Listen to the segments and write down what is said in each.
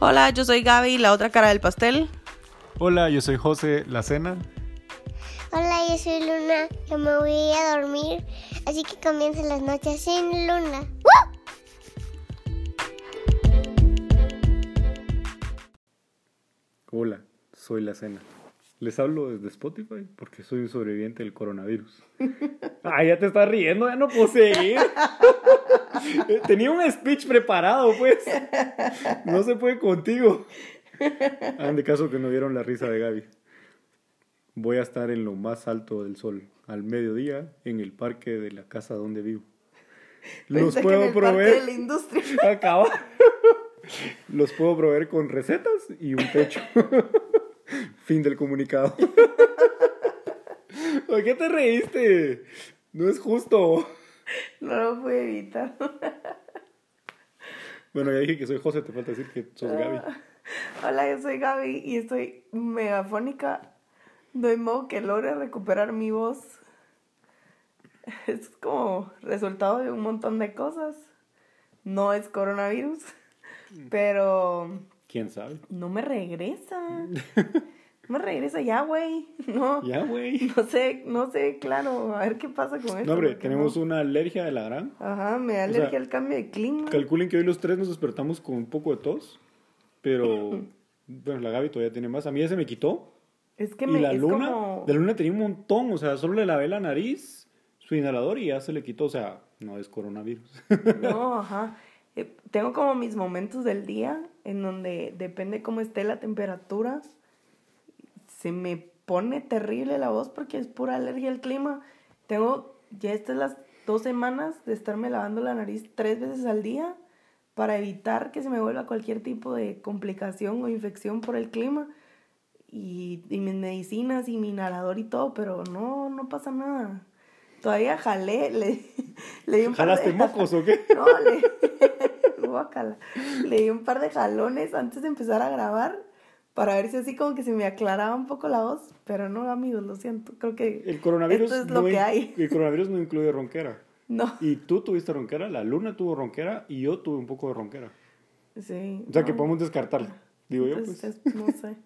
Hola, yo soy Gaby, la otra cara del pastel. Hola, yo soy José, la cena. Hola, yo soy Luna, yo me voy a dormir, así que comiencen las noches sin Luna. Hola, soy la cena. Les hablo desde Spotify porque soy un sobreviviente del coronavirus. Ah, ya te estás riendo, ya no puedo seguir. Tenía un speech preparado, pues. No se puede contigo. Hagan de caso que no vieron la risa de Gaby. Voy a estar en lo más alto del sol, al mediodía, en el parque de la casa donde vivo. Los Pensé que en puedo el parque proveer. de la industria. Acaba. Los puedo proveer con recetas y un techo. fin del comunicado. ¿Por qué te reíste? No es justo. No lo pude evitar. Bueno, ya dije que soy José, te falta decir que sos Gaby. Hola, yo soy Gaby y estoy megafónica. No hay modo que logre recuperar mi voz. Es como resultado de un montón de cosas. No es coronavirus, pero ¿Quién sabe? no me regresa. Me regresa ya, güey. No. Ya, güey. No sé, no sé, claro, a ver qué pasa con esto. No, hombre, tenemos no. una alergia de la gran. Ajá, me da o sea, alergia al cambio de clima. Calculen que hoy los tres nos despertamos con un poco de tos. Pero, bueno, la Gaby todavía tiene más. A mí ya se me quitó. Es que y me la es luna, como... la luna tenía un montón. O sea, solo le lavé la nariz, su inhalador y ya se le quitó. O sea, no es coronavirus. No, ajá. Eh, tengo como mis momentos del día en donde depende cómo esté la temperatura. Se me pone terrible la voz porque es pura alergia al clima. Tengo ya estas las dos semanas de estarme lavando la nariz tres veces al día para evitar que se me vuelva cualquier tipo de complicación o infección por el clima. Y, y mis medicinas y mi inhalador y todo, pero no, no pasa nada. Todavía jalé, le, le di un par ¿Jalaste de- mocos o qué? no, le, guácala. le di un par de jalones antes de empezar a grabar para ver si así como que se me aclaraba un poco la voz, pero no, amigos, lo siento, creo que El coronavirus, esto es lo no que hay. el coronavirus no incluye ronquera. No, Y tú tuviste ronquera, la luna tuvo ronquera y yo tuve un poco de ronquera. sí. O sea que podemos descartarlo, digo yo. Pues. es- no sé.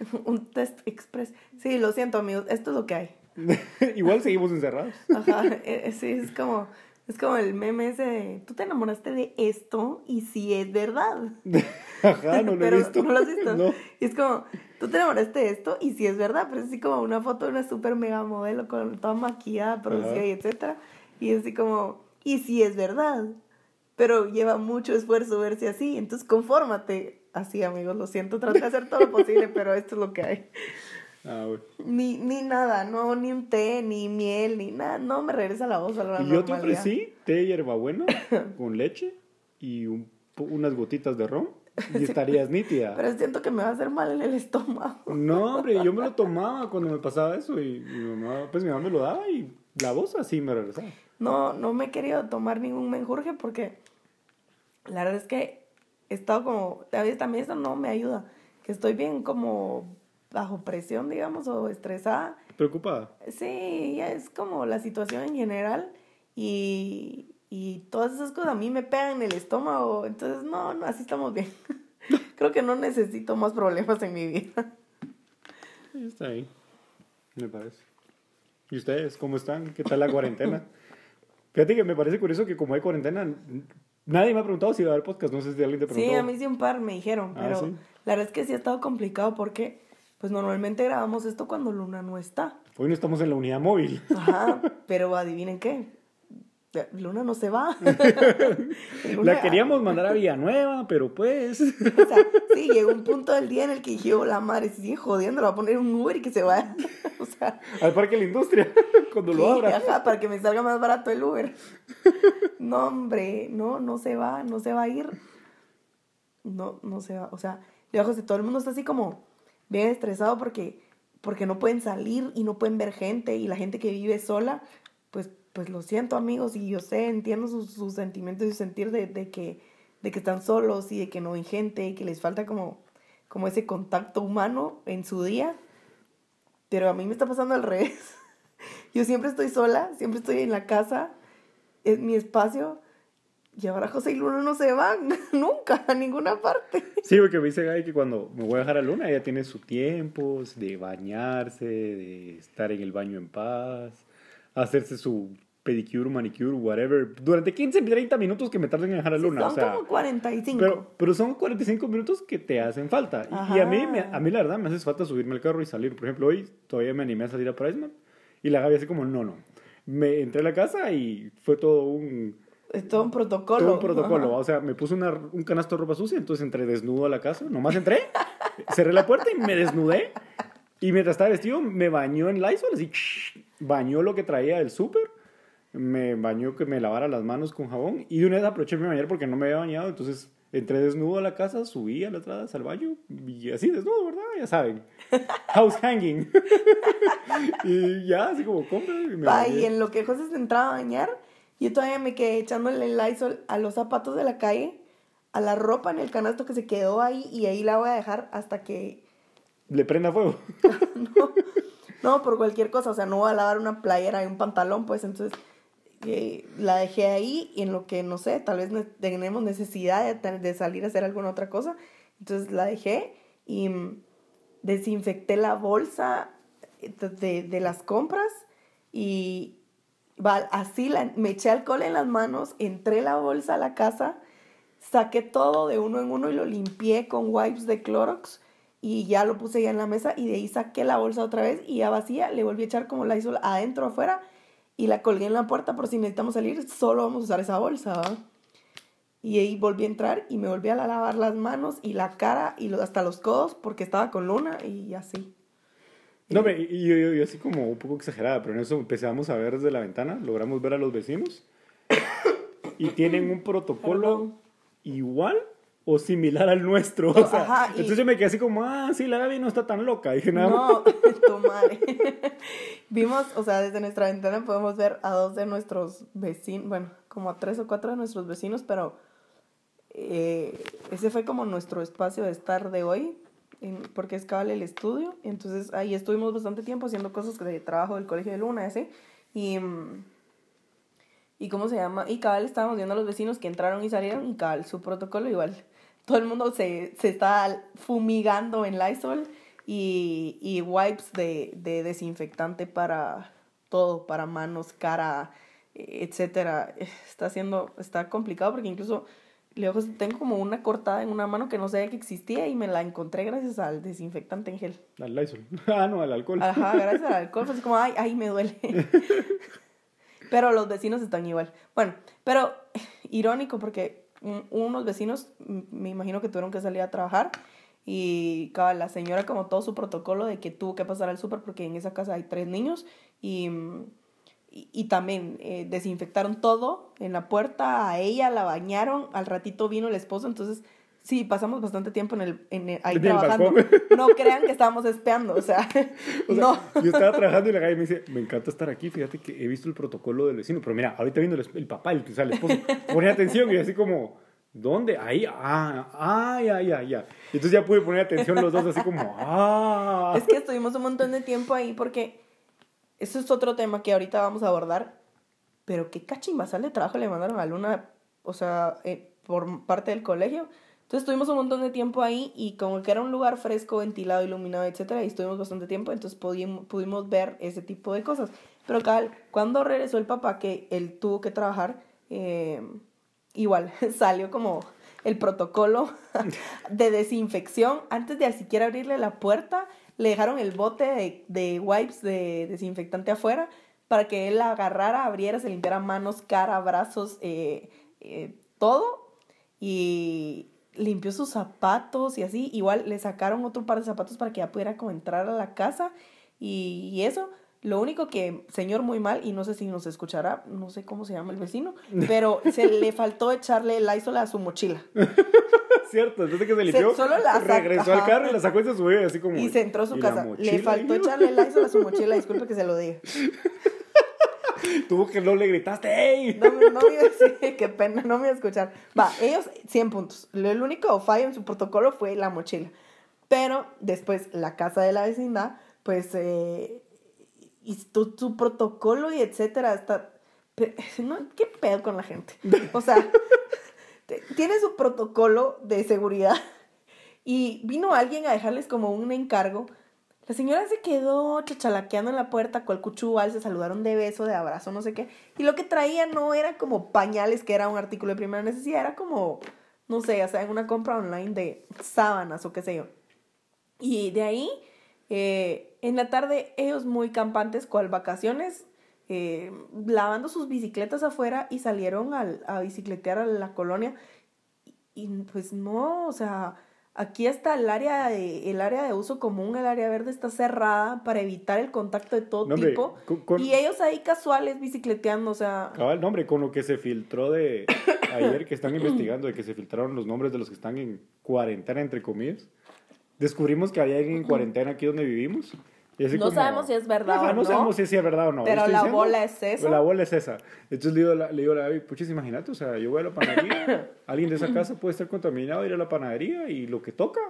Un test express. Sí, lo siento, amigos, esto es lo que hay. Igual seguimos encerrados. Ajá, eh, eh, sí, es como, es como el meme ese de, tú te enamoraste de esto y si es verdad. Ajá, no lo Pero he visto. ¿No lo has visto? No. Y es como, tú te enamoraste de esto y si es verdad, pero es así como una foto de una super mega modelo con toda maquillada, producida Ajá. y etcétera. Y es así como, y si es verdad. Pero lleva mucho esfuerzo verse así, entonces confórmate. Así, amigos, lo siento, traté de hacer todo lo posible, pero esto es lo que hay. Ah. Ni, ni nada, no, ni un té, ni miel, ni nada, no me regresa la voz a la Y yo te ofrecí té de hierbabuena con leche y un unas gotitas de ron y estarías nítida. Pero siento que me va a hacer mal en el estómago. No, hombre, yo me lo tomaba cuando me pasaba eso y mi mamá, pues mi mamá me lo daba y la voz así me regresaba. No, no me he querido tomar ningún menjurje porque la verdad es que he estado como, a veces también eso no me ayuda, que estoy bien como bajo presión, digamos, o estresada. ¿Preocupada? Sí, es como la situación en general y, y todas esas cosas a mí me pegan en el estómago, entonces no, no, así estamos bien. Creo que no necesito más problemas en mi vida. Está ahí, me parece. ¿Y ustedes cómo están? ¿Qué tal la cuarentena? Fíjate que me parece curioso que como hay cuarentena, nadie me ha preguntado si va a haber podcast. No sé si alguien te preguntó. Sí, a mí sí un par me dijeron, Ah, pero ¿sí? la verdad es que sí ha estado complicado porque pues normalmente grabamos esto cuando Luna no está. Hoy no estamos en la unidad móvil. Ajá, pero adivinen qué. Luna no se va. Luna- La queríamos mandar a Villanueva, pero pues... O sea, sí, llegó un punto del día en el que dije, "Oh, la madre, se sigue jodiendo, le va a poner un Uber y que se vaya. o sea, Al Parque de la Industria, cuando lo abra. ajá, para que me salga más barato el Uber. No, hombre, no, no se va, no se va a ir. No, no se va. O sea, lejos de todo el mundo está así como bien estresado porque, porque no pueden salir y no pueden ver gente y la gente que vive sola, pues, pues lo siento amigos y yo sé, entiendo sus, sentimientos y su sentir de, que, de que están solos y de que no ven gente y que les falta como, como ese contacto humano en su día. Pero a mí me está pasando al revés. Yo siempre estoy sola, siempre estoy en la casa, es mi espacio Y ahora José y Luna no se van nunca a ninguna parte. Sí, porque me dice Gaby que cuando me voy a dejar a Luna, ella tiene su tiempo de bañarse, de estar en el baño en paz, hacerse su pedicure, manicure, whatever, durante 15, 30 minutos que me tarden en dejar a Luna. Son o sea, como 45. pero, pero son 45 minutos que te hacen falta. Y- Y, a, mí, me- a mí la verdad me hace falta subirme al carro y salir. Por ejemplo, hoy todavía me animé a salir a Priceman y la Gaby así como, no, no. Me entré a la casa y fue todo un, es todo un protocolo. todo un protocolo. Ajá. O sea, me puse una- un canasto de ropa sucia, entonces entré desnudo a la casa. Nomás entré, cerré la puerta y me desnudé. Y mientras estaba vestido, me bañó en Lysol, así, bañó lo que traía del súper. Me bañó que me lavara las manos con jabón. Y de una vez aproveché mi bañar porque no me había bañado. Entonces entré desnudo a la casa, subí a la entrada al baño. Y así desnudo, ¿verdad? Ya saben. House hanging. y ya, así como compra. Y me Ay, bañé. en lo que José se entraba a bañar, yo todavía me quedé echándole el Lysol a los zapatos de la calle, a la ropa en el canasto que se quedó ahí y ahí la voy a dejar hasta que Le prenda fuego. no, no por cualquier cosa, o sea, no voy a lavar una playera y un pantalón, pues entonces eh, la dejé ahí y en lo que no sé, tal vez ne- tenemos necesidad de, salir a hacer alguna otra cosa, entonces la dejé y mm, desinfecté la bolsa de, de- de las compras y así la- me eché alcohol en las manos, entré la bolsa a la casa, saqué todo de uno en uno y lo limpié con wipes de Clorox y ya lo puse ya en la mesa y de ahí saqué la bolsa otra vez y ya vacía, le volví a echar como la hizo adentro afuera y la colgué en la puerta por si necesitamos salir, solo vamos a usar esa bolsa. Y ahí volví a entrar y me volví a lavar las manos y la cara y hasta los codos porque estaba con luna y así. No, hombre, y yo, yo- yo así como un poco exagerada, pero en eso empezamos a ver desde la ventana, logramos ver a los vecinos y tienen un protocolo igual o similar al nuestro. O sea, Ajá, y- entonces yo me quedé así como, ah, sí, la Gaby no está tan loca. Dije, nada más. No, tu madre. Vimos, o sea, desde nuestra ventana podemos ver a dos de nuestros vecinos, bueno, como a tres o cuatro de nuestros vecinos, pero eh, ese fue como nuestro espacio de estar de hoy, porque es cabal el estudio. Entonces ahí estuvimos bastante tiempo haciendo cosas de trabajo del colegio de Luna, ese. Y, mm, y cómo se llama, y cabal estábamos viendo a los vecinos que entraron y salieron, y cabal su protocolo igual. Todo el mundo se, se está fumigando en Lysol y, y wipes de, de desinfectante para todo, para manos, cara, eh, etcétera. Está haciendo, está complicado porque incluso lejos tengo como una cortada en una mano que no sabía que existía y me la encontré gracias al desinfectante en gel. Al Lysol. Ah, no, al alcohol. Ajá, gracias al alcohol. Fue así como, ay, ay, me duele. pero los vecinos están igual. Bueno, pero irónico porque un- unos vecinos, me imagino que tuvieron que salir a trabajar y cabal, la señora como todo su protocolo de que tuvo que pasar al súper porque en esa casa hay tres niños y, mm, y, y también eh, desinfectaron todo en la puerta, a ella la bañaron, al ratito vino el esposo, entonces sí, pasamos bastante tiempo en el, en el- ahí En el trabajando. balcón. No crean que estábamos espiando, o sea, O sea, no. Yo estaba trabajando y la Gaby me dice, me encanta estar aquí, fíjate que he visto el protocolo del vecino, pero mira, ahorita viendo el, el papá, el, o sea, el esposo, ponía atención y así como, ¿dónde? Ahí, ah, ah, ya, ya, ya. Entonces ya pude poner atención los dos así como, ah. Es que estuvimos un montón de tiempo ahí porque eso es otro tema que ahorita vamos a abordar. Pero qué cachimbasal de trabajo le mandaron a Luna, o sea, eh, por parte del colegio. Entonces estuvimos un montón de tiempo ahí y como que era un lugar fresco, ventilado, iluminado, etcétera, y estuvimos bastante tiempo, entonces pudimos, pudimos ver ese tipo de cosas. Pero cabal, cuando regresó el papá, que él tuvo que trabajar, eh, igual salió como el protocolo de desinfección. Antes de siquiera abrirle la puerta, le dejaron el bote de, de wipes de desinfectante afuera para que él la agarrara, abriera, se limpiara manos, cara, brazos, eh, eh, todo. Y limpió sus zapatos y así. Igual le sacaron otro par de zapatos para que ya pudiera como entrar a la casa. Y, y eso, lo único que, señor, muy mal, y no sé si nos escuchará, no sé cómo se llama el vecino, pero se le faltó echarle el Lysol a su mochila. Cierto, entonces que se limpió, solo la regresó al carro y la sacó y se subió así como... Y se entró a su "¿Y la casa. Le mochila?" faltó echarle el Lysol a su mochila, disculpe que se lo diga. Tuvo que no le gritaste, ¡ey! No, me- no me iba a decir, qué pena, no me iba a escuchar. Va, ellos 100 puntos. El único fallo en su protocolo fue la mochila. Pero después la casa de la vecindad, pues, eh, y tu, tu protocolo y etcétera, Pero, no, ¿qué pedo con la gente? O sea, tiene su protocolo de seguridad y vino alguien a dejarles como un encargo. La señora se quedó chachalaqueando en la puerta con el cuchubal, se saludaron de beso, de abrazo, no sé qué. Y lo que traía no era como pañales, que era un artículo de primera necesidad, era como, no sé, o sea, en una compra online de sábanas o qué sé yo. Y de ahí, eh, en la tarde, ellos muy campantes, cual vacaciones, eh, lavando sus bicicletas afuera y salieron al- a bicicletear a la colonia. Y, y, pues no, o sea, aquí está el área, de, el área de uso común, el área verde está cerrada para evitar el contacto de todo No, hombre, tipo. con- con- Y ellos ahí casuales bicicleteando, o sea, Cabal, no, hombre, con lo que se filtró de ayer que están investigando, de que se filtraron los nombres de los que están en cuarentena, entre comillas, descubrimos que había alguien en cuarentena aquí donde vivimos. Y así No sabemos si es verdad o no. no, sabemos si es verdad o no. pero la diciendo, bola es esa. La bola es esa. Entonces le digo, le digo a la Gaby, puchis, imagínate, o sea, yo voy a la panadería, alguien de esa casa puede estar contaminado, ir a la panadería y lo que toca.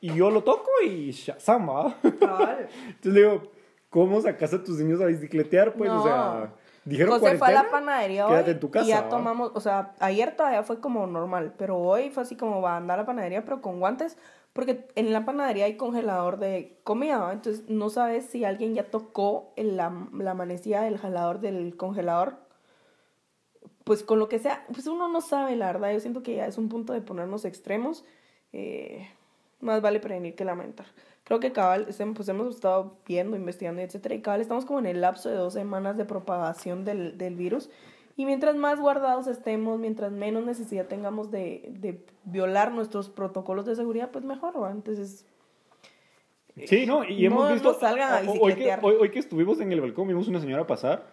Y yo lo toco y. Cabal. Entonces le digo, ¿cómo sacas a tus niños a bicicletear? Pues, No. o sea, dijeron José fue a la panadería hoy en tu casa. y ya tomamos, o sea, ayer todavía fue como normal, pero hoy fue así como va a andar a la panadería pero con guantes, porque en la panadería hay congelador de comida, ¿va? entonces no sabes si alguien ya tocó la, la manecilla del jalador del congelador. Pues con lo que sea, pues uno no sabe, la verdad, yo siento que ya es un punto de ponernos extremos. eh, más vale prevenir que lamentar. Creo que cabal, pues hemos estado viendo, investigando, etcétera, y cabal estamos como en el lapso de dos semanas de propagación del, del virus. Y mientras más guardados estemos, mientras menos necesidad tengamos de, de violar nuestros protocolos de seguridad, pues mejor. Entonces, Sí, no, y No- hemos no visto. salgan a hoy, que, hoy que estuvimos en el balcón, vimos una señora pasar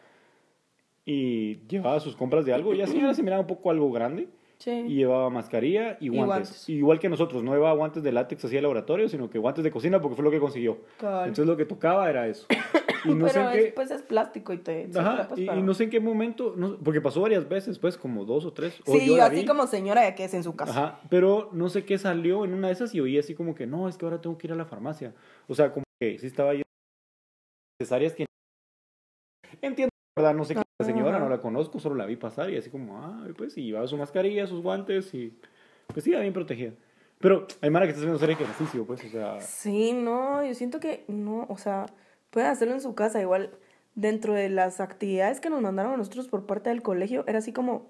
y llevaba sus compras de algo. Y la señora se miraba un poco algo grande. Sí. Y llevaba mascarilla y Y guantes. guantes. Igual que nosotros, no llevaba guantes de látex así de laboratorio, sino que guantes de cocina porque fue lo que consiguió. Entonces lo que tocaba era eso. Y no sé pero en es, qué. pues es plástico y te... Ajá, y, pero- y no sé en qué momento, no- porque pasó varias veces, pues, como dos o tres. o Sí, yo así vi. como señora ya que es en su casa. Ajá, pero no sé qué salió en una de esas y oí así como que no, es que ahora tengo que ir a la farmacia. O sea, como que sí estaba yo. Necesarias que. Entiendo, ¿verdad? No sé qué es la señora, no la conozco, solo la vi pasar y así como, ah, pues, y llevaba su mascarilla, sus guantes y. Pues sí, bien protegida. Pero hay mara que está haciendo hacer ejercicio, pues, o sea. Sí, no, yo siento que no, o sea, pueden hacerlo en su casa. Igual, dentro de las actividades que nos mandaron a nosotros por parte del colegio, era así como,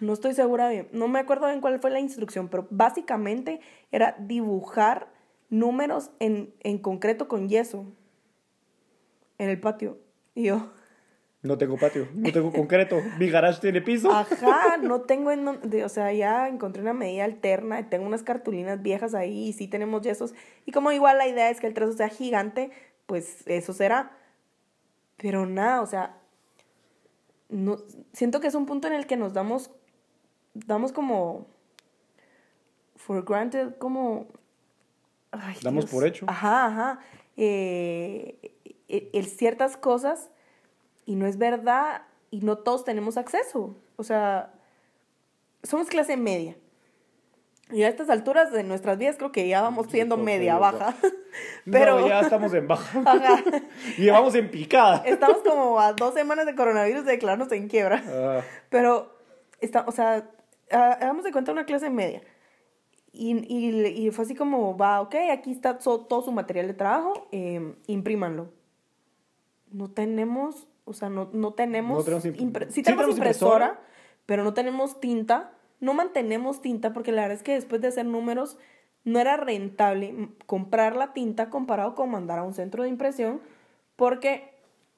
no estoy segura bien, no me acuerdo bien cuál fue la instrucción, pero básicamente era dibujar números en, en concreto con yeso en el patio. Y yo, No tengo patio, no tengo concreto, mi garage tiene piso. Ajá, no tengo en o sea, ya encontré una medida alterna, tengo unas cartulinas viejas ahí y sí tenemos yesos. Y como igual la idea es que el trazo sea gigante, pues eso será. Pero nada, o sea, no, siento que es un punto en el que nos damos, damos como, for granted, como... ay, Damos Dios. por hecho. Ajá, ajá. Eh, el- el ciertas cosas y no es verdad y no todos tenemos acceso. O sea, somos clase media. Y a estas alturas de nuestras vidas creo que ya vamos siendo media baja. No, Pero ya estamos en baja. ajá, y llevamos en picada. estamos como a dos semanas de coronavirus de declararnos en quiebra. Ah. Pero, está, o sea, ha- hagamos de cuenta una clase media. Y, y, y fue así como, va, ok, aquí está todo su material de trabajo, eh, imprímanlo. No tenemos, o sea, no, no tenemos... No tenemos impre- sí sí tenemos impresora, impresora. pero no tenemos tinta. No mantenemos tinta porque la verdad es que después de hacer números no era rentable comprar la tinta comparado con mandar a un centro de impresión porque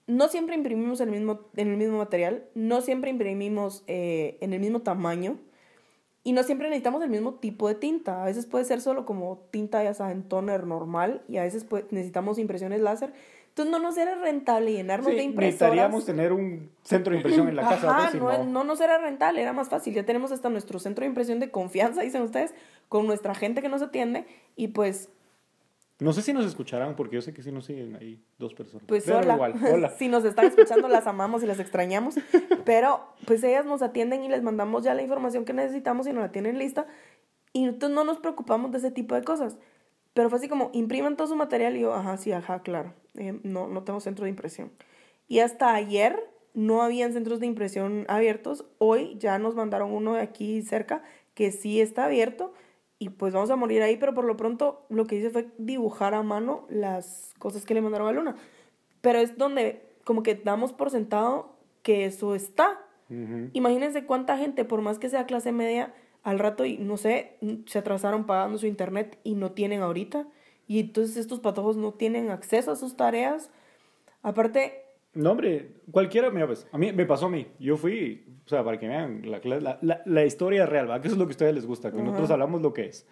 no siempre imprimimos el mismo, en el mismo material, no siempre imprimimos eh, en el mismo tamaño y no siempre necesitamos el mismo tipo de tinta. A veces puede ser solo como tinta, ya saben, toner normal y a veces puede- necesitamos impresiones láser. Entonces no nos era rentable llenarnos Sí, de impresoras. necesitaríamos tener un centro de impresión en la casa. Ajá, si no, no. no nos era rentable, era más fácil. Ya tenemos hasta nuestro centro de impresión de confianza, dicen ustedes, con nuestra gente que nos atiende y pues No sé si nos escucharán, porque yo sé que sí nos siguen ahí dos personas. Pues Pero hola. igual, hola. si nos están escuchando, las amamos y las extrañamos. Pero pues ellas nos atienden y les mandamos ya la información que necesitamos y nos la tienen lista. Y entonces no nos preocupamos de ese tipo de cosas. Pero fue así como, impriman todo su material y yo, ajá, sí, ajá, claro. Eh, no, no tengo centro de impresión. Y hasta ayer no habían centros de impresión abiertos. Hoy ya nos mandaron uno de aquí cerca que sí está abierto y pues vamos a morir ahí, pero por lo pronto lo que hice fue dibujar a mano las cosas que le mandaron a Luna. Pero es donde como que damos por sentado que eso está. Imagínense cuánta gente, por más que sea clase media, al rato, y no sé, se atrasaron pagando su internet y no tienen ahorita. Y entonces estos patojos no tienen acceso a sus tareas. Aparte... No, hombre, cualquiera, mira, pues, a mí me pasó a mí. Yo fui, o sea, para que vean la, la, la, historia real, ¿va? Que eso es lo que a ustedes les gusta, que nosotros hablamos lo que es.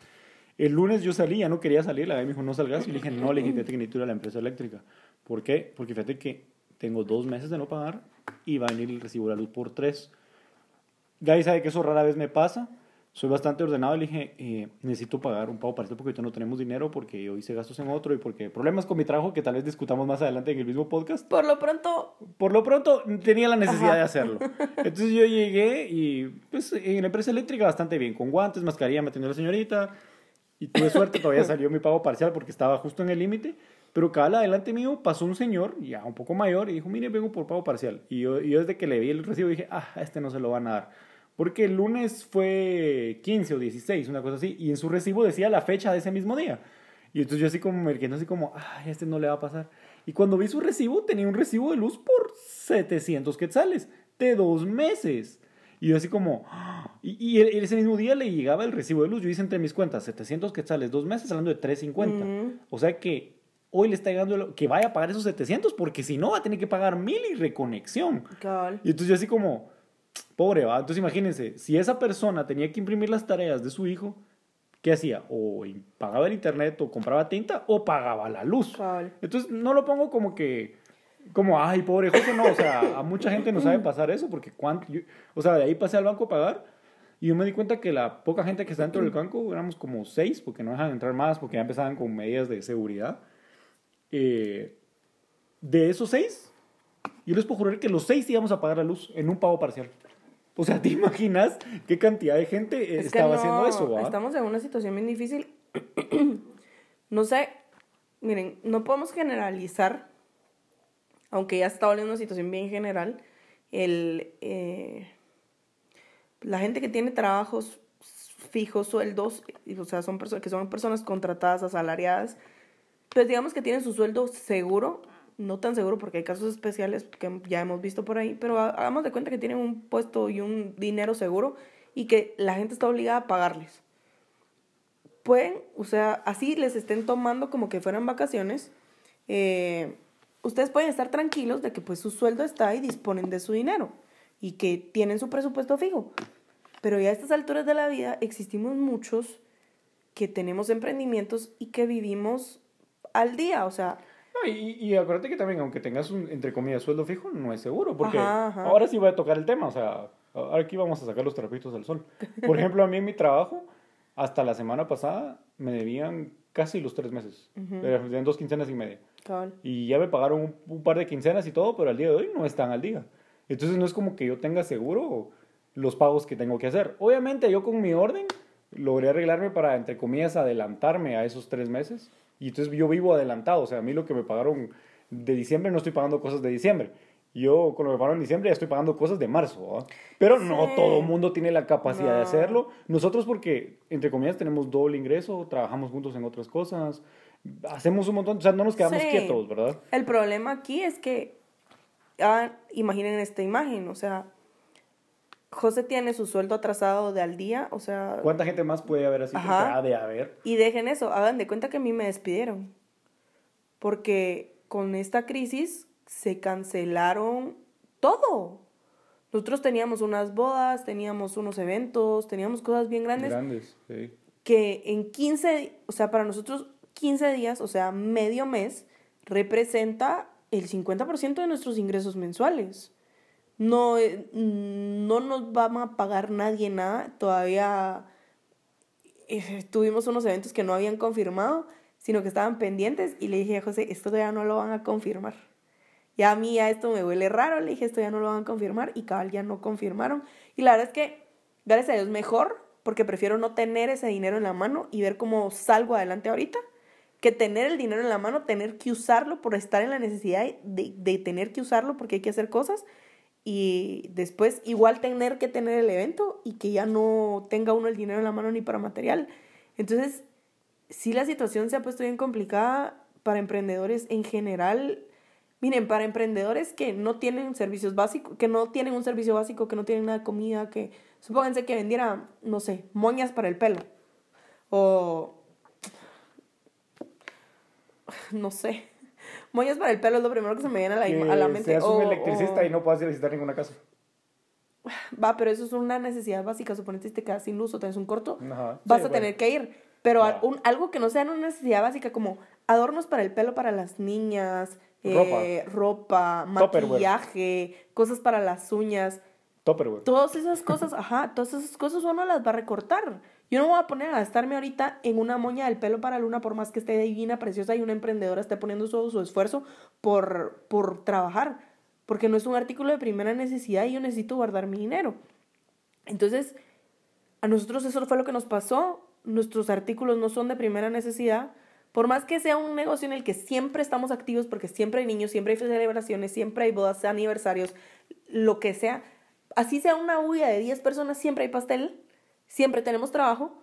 El lunes yo salí, ya no quería salir, la me dijo, no salgas, y le dije, no, le dije, que ir a la empresa eléctrica. ¿Por qué? Porque fíjate que tengo dos meses de no pagar y va a venir el recibo de la luz por tres. Guy sabe que eso rara vez me pasa. Soy bastante ordenado y le dije, eh, necesito pagar un pago para esto porque ahorita no tenemos dinero, porque yo hice gastos en otro y porque problemas con mi trabajo que tal vez discutamos más adelante en el mismo podcast. Por lo pronto... Por lo pronto tenía la necesidad de hacerlo. Entonces yo llegué y pues en la empresa eléctrica bastante bien, con guantes, mascarilla, me atendió la señorita y tuve suerte, todavía salió mi pago parcial porque estaba justo en el límite. Pero cada adelante mío pasó un señor, ya un poco mayor, y dijo, mire, vengo por pago parcial. Y yo, yo desde que le vi el recibo dije, ah, este no se lo van a dar. Porque el lunes fue 15 o 16, una cosa así, y en su recibo decía la fecha de ese mismo día. Y entonces yo así como me quedé así como, ah, este no le va a pasar. Y cuando vi su recibo, tenía un recibo de luz por 700 quetzales, de dos meses. Y yo así como, ah", y, y, ese mismo día le llegaba el recibo de luz. Yo hice entre mis cuentas 700 quetzales, dos meses, hablando de 350. O sea que hoy le está llegando que vaya a pagar esos 700 porque si no va a tener que pagar mil y reconexión. Y entonces yo así como, pobre, va. Entonces imagínense, si esa persona tenía que imprimir las tareas de su hijo, ¿qué hacía? O pagaba el internet o compraba tinta o pagaba la luz. Entonces no lo pongo como que, como, ay, pobre José, no, o sea, a mucha gente no sabe pasar eso porque cuánto, o sea, de ahí pasé al banco a pagar. Y yo me di cuenta que la poca gente que está dentro del banco éramos como seis, porque no dejan entrar más, porque ya empezaban con medidas de seguridad. Eh, de esos seis, yo les puedo jurar que los seis íbamos a pagar la luz en un pago parcial. O sea, ¿te imaginas qué cantidad de gente estaba haciendo eso? Estamos en una situación bien difícil. no sé, miren, no podemos generalizar, aunque ya está en una situación bien general, el, eh, la gente que tiene trabajos fijos, sueldos, o sea, son personas que son personas contratadas, asalariadas, pues digamos que tienen su sueldo seguro, no tan seguro porque hay casos especiales que ya hemos visto por ahí, pero hagamos de cuenta que tienen un puesto y un dinero seguro y que la gente está obligada a pagarles. Pueden, o sea, así les estén tomando como que fueran vacaciones. Eh, ustedes pueden estar tranquilos de que pues su sueldo está y disponen de su dinero y que tienen su presupuesto fijo. Pero ya a estas alturas de la vida existimos muchos que tenemos emprendimientos y que vivimos al día, o sea... Y, y acuérdate que también, aunque tengas un, entre comillas, sueldo fijo, no es seguro, porque ahora sí voy a tocar el tema, o sea, aquí vamos a sacar los trapitos del sol. Por ejemplo, a mí en mi trabajo, hasta la semana pasada, me debían casi los tres meses, uh dos quincenas y media. Y ya me pagaron un, un, par de quincenas y todo, pero al día de hoy no están al día. Entonces no es como que yo tenga seguro los pagos que tengo que hacer. Obviamente yo con mi orden logré arreglarme para, entre comillas, adelantarme a esos tres meses y entonces yo vivo adelantado, o sea, a mí lo que me pagaron de diciembre no estoy pagando cosas de diciembre. Yo con lo que me pagaron en diciembre ya estoy pagando cosas de marzo. Pero no todo el mundo tiene la capacidad de hacerlo. Nosotros porque, entre comillas, tenemos doble ingreso, trabajamos juntos en otras cosas, hacemos un montón, o sea, no nos quedamos quietos, ¿verdad? El problema aquí es que, ah, imaginen esta imagen, o sea, José tiene su sueldo atrasado de al día, o sea... ¿Cuánta gente más puede haber así? Ha de haber. Y dejen eso, hagan de cuenta que a mí me despidieron. Porque con esta crisis se cancelaron todo. Nosotros teníamos unas bodas, teníamos unos eventos, teníamos cosas bien grandes. Grandes, sí. Que en 15, o sea, para nosotros 15 días, o sea, medio mes, representa el 50% de nuestros ingresos mensuales no, eh, no nos va a pagar nadie nada. Todavía eh, tuvimos unos eventos que no habían confirmado, sino que estaban pendientes y le dije a José, esto ya no lo van a confirmar. Ya a mí ya esto me huele raro, le dije, esto ya no lo van a confirmar y cabal ya no confirmaron. Y la verdad es que, gracias a Dios, mejor, porque prefiero no tener ese dinero en la mano y ver cómo salgo adelante ahorita, que tener el dinero en la mano, tener que usarlo por estar en la necesidad de, de tener que usarlo porque hay que hacer cosas y después igual tener que tener el evento y que ya no tenga uno el dinero en la mano ni para material. Entonces, sí la situación se ha puesto bien complicada para emprendedores en general. Miren, para emprendedores que no tienen servicios básicos, que no tienen un servicio básico, que no tienen nada de comida, que supónganse que vendiera, no sé, moñas para el pelo. O no sé. Moñas para el pelo es lo primero que se me viene a la, a la mente. Seas un O- electricista o- y no puedas ir a visitar ninguna casa. Va, pero eso es una necesidad básica. Suponete si te quedas sin luz o tenés un corto, Ajá. vas Sí, a bueno. tener que ir. Pero Va. un- algo que no sea una necesidad básica como adornos para el pelo para las niñas, eh, ropa, Tupperware. maquillaje, cosas para las uñas. Tupperware. Todas esas cosas, ajá, todas esas cosas uno las va a recortar. Yo no voy a poner a gastarme ahorita en una moña del pelo para Luna, por más que esté divina, preciosa y una emprendedora esté poniendo todo su esfuerzo por, por trabajar. Porque no es un artículo de primera necesidad y yo necesito guardar mi dinero. Entonces, a nosotros eso fue lo que nos pasó. Nuestros artículos no son de primera necesidad. Por más que sea un negocio en el que siempre estamos activos, porque siempre hay niños, siempre hay celebraciones, siempre hay bodas, aniversarios, lo que sea. Así sea una bulla de 10 personas, siempre hay pastel, siempre tenemos trabajo,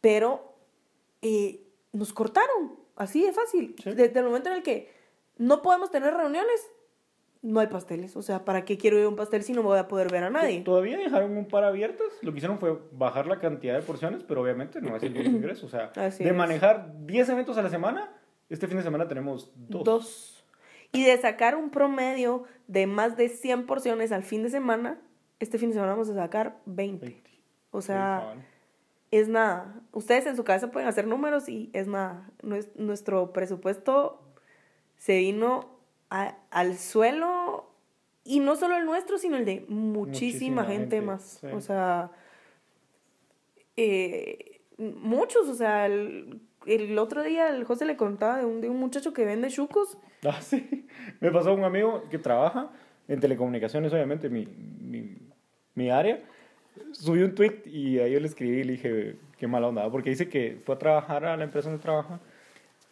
pero eh, nos cortaron. Así de fácil. Sí. Desde el momento en el que no podemos tener reuniones, no hay pasteles. O sea, ¿para qué quiero ir a un pastel si no voy a poder ver a nadie? Todavía dejaron un par abiertas. Lo que hicieron fue bajar la cantidad de porciones, pero obviamente no es el ingreso. O sea, Así de es. manejar 10 eventos a la semana, este fin de semana tenemos dos. Dos. Y de sacar un promedio de más de 100 porciones al fin de semana, este fin de semana vamos a sacar 20. 20. O sea, es nada. Ustedes en su cabeza pueden hacer números y es nada. Nues- Nuestro presupuesto se vino a- al suelo y no solo el nuestro, sino el de muchísima, Muchísima gente, gente, más. sí. O sea, eh, muchos, o sea, el, el otro día el José le contaba de un, de un muchacho que vende chucos. Ah, sí. Me pasó un amigo que trabaja en telecomunicaciones, obviamente, mi, mi, mi área. Subió un tweet y ahí yo le escribí y le dije, qué mala onda, porque dice que fue a trabajar a la empresa donde trabaja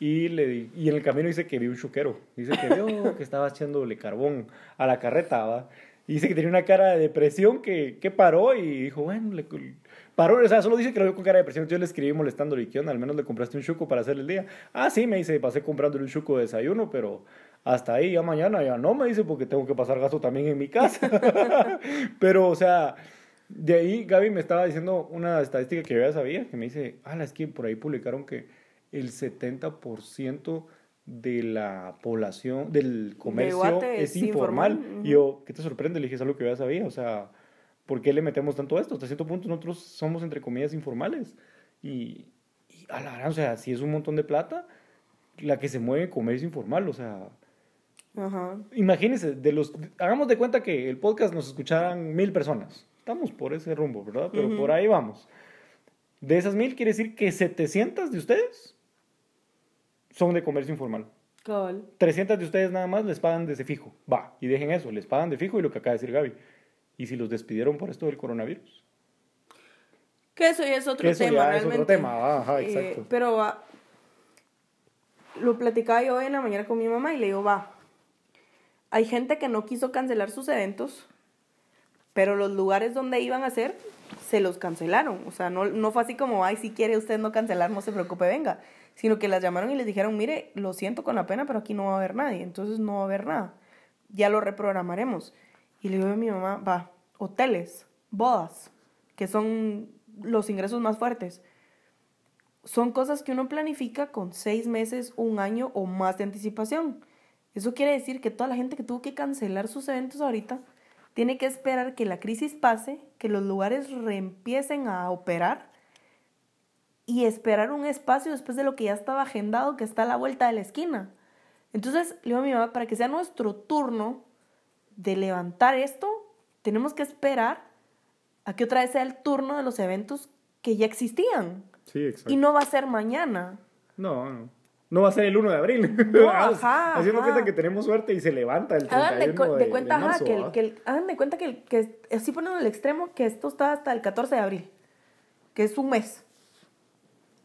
y, le y en el camino dice que vio un chuquero. Dice que vio que estaba haciéndole carbón a la carreta, ¿va? Y dice que tenía una cara de depresión que, que paró y dijo, bueno, le, paró, o sea, solo dice que lo vio con cara de depresión. Yo le escribí molestándole, ¿qué onda? Al menos le compraste un chuco para hacer el día. Ah, sí, me dice, pasé comprándole un chuco de desayuno, pero hasta ahí, ya mañana ya no, me dice, porque tengo que pasar gasto también en mi casa. pero, o sea, de ahí Gaby me estaba diciendo una estadística que yo ya sabía, que me dice, ah, es que por ahí publicaron que el 70% de la población, del comercio es es informal. informal, Y yo, ¿qué te sorprende? Le dije, es algo que yo ya sabía, o sea, ¿por qué le metemos tanto a esto? Hasta cierto punto nosotros somos, entre comillas, informales. Y, y a la gran, o sea, si es un montón de plata, la que se mueve comercio informal, o sea, Ajá. imagínense, de los, hagamos de cuenta que el podcast nos escucharan mil personas. Estamos por ese rumbo, ¿verdad? Pero Ujú. por ahí vamos. De esas mil, quiere decir que 700 de ustedes son de comercio informal. Cabal. 300 de ustedes nada más les pagan desde fijo. Va, y dejen eso, les pagan de fijo y lo que acaba de decir Gaby. ¿Y si los despidieron por esto del coronavirus? Que eso ya es otro Que eso tema, ya es realmente. otro tema, ajá, Eh, exacto. pero va. Lo platicaba yo hoy en la mañana con mi mamá y le digo, va. Hay gente que no quiso cancelar sus eventos, pero los lugares donde iban a hacer se los cancelaron. O sea, no, no fue así como, ay, si quiere usted no cancelar, no se preocupe, venga. Sino que las llamaron y les dijeron, mire, lo siento con la pena, pero aquí no va a haber nadie. Entonces no va a haber nada. Ya lo reprogramaremos. Y le digo a mi mamá, va, hoteles, bodas, que son los ingresos más fuertes. Son cosas que uno planifica con seis meses, un año o más de anticipación. Eso quiere decir que toda la gente que tuvo que cancelar sus eventos ahorita tiene que esperar que la crisis pase, que los lugares reempiecen a operar y esperar un espacio después de lo que ya estaba agendado, que está a la vuelta de la esquina. Entonces, le digo a mi mamá, para que sea nuestro turno de levantar esto, tenemos que esperar a que otra vez sea el turno de los eventos que ya existían. Sí, exacto. Y no va a ser mañana. No, no. No va a ser el 1 de abril. No, ajá, Haciendo ajá. cuenta que tenemos suerte y se levanta el 31 Hagan de, cu- de, de cuenta, de ajá, marzo, que, el, que el- hagan de cuenta que, el- que así ponen el extremo que esto está hasta el 14 de abril, que es un mes.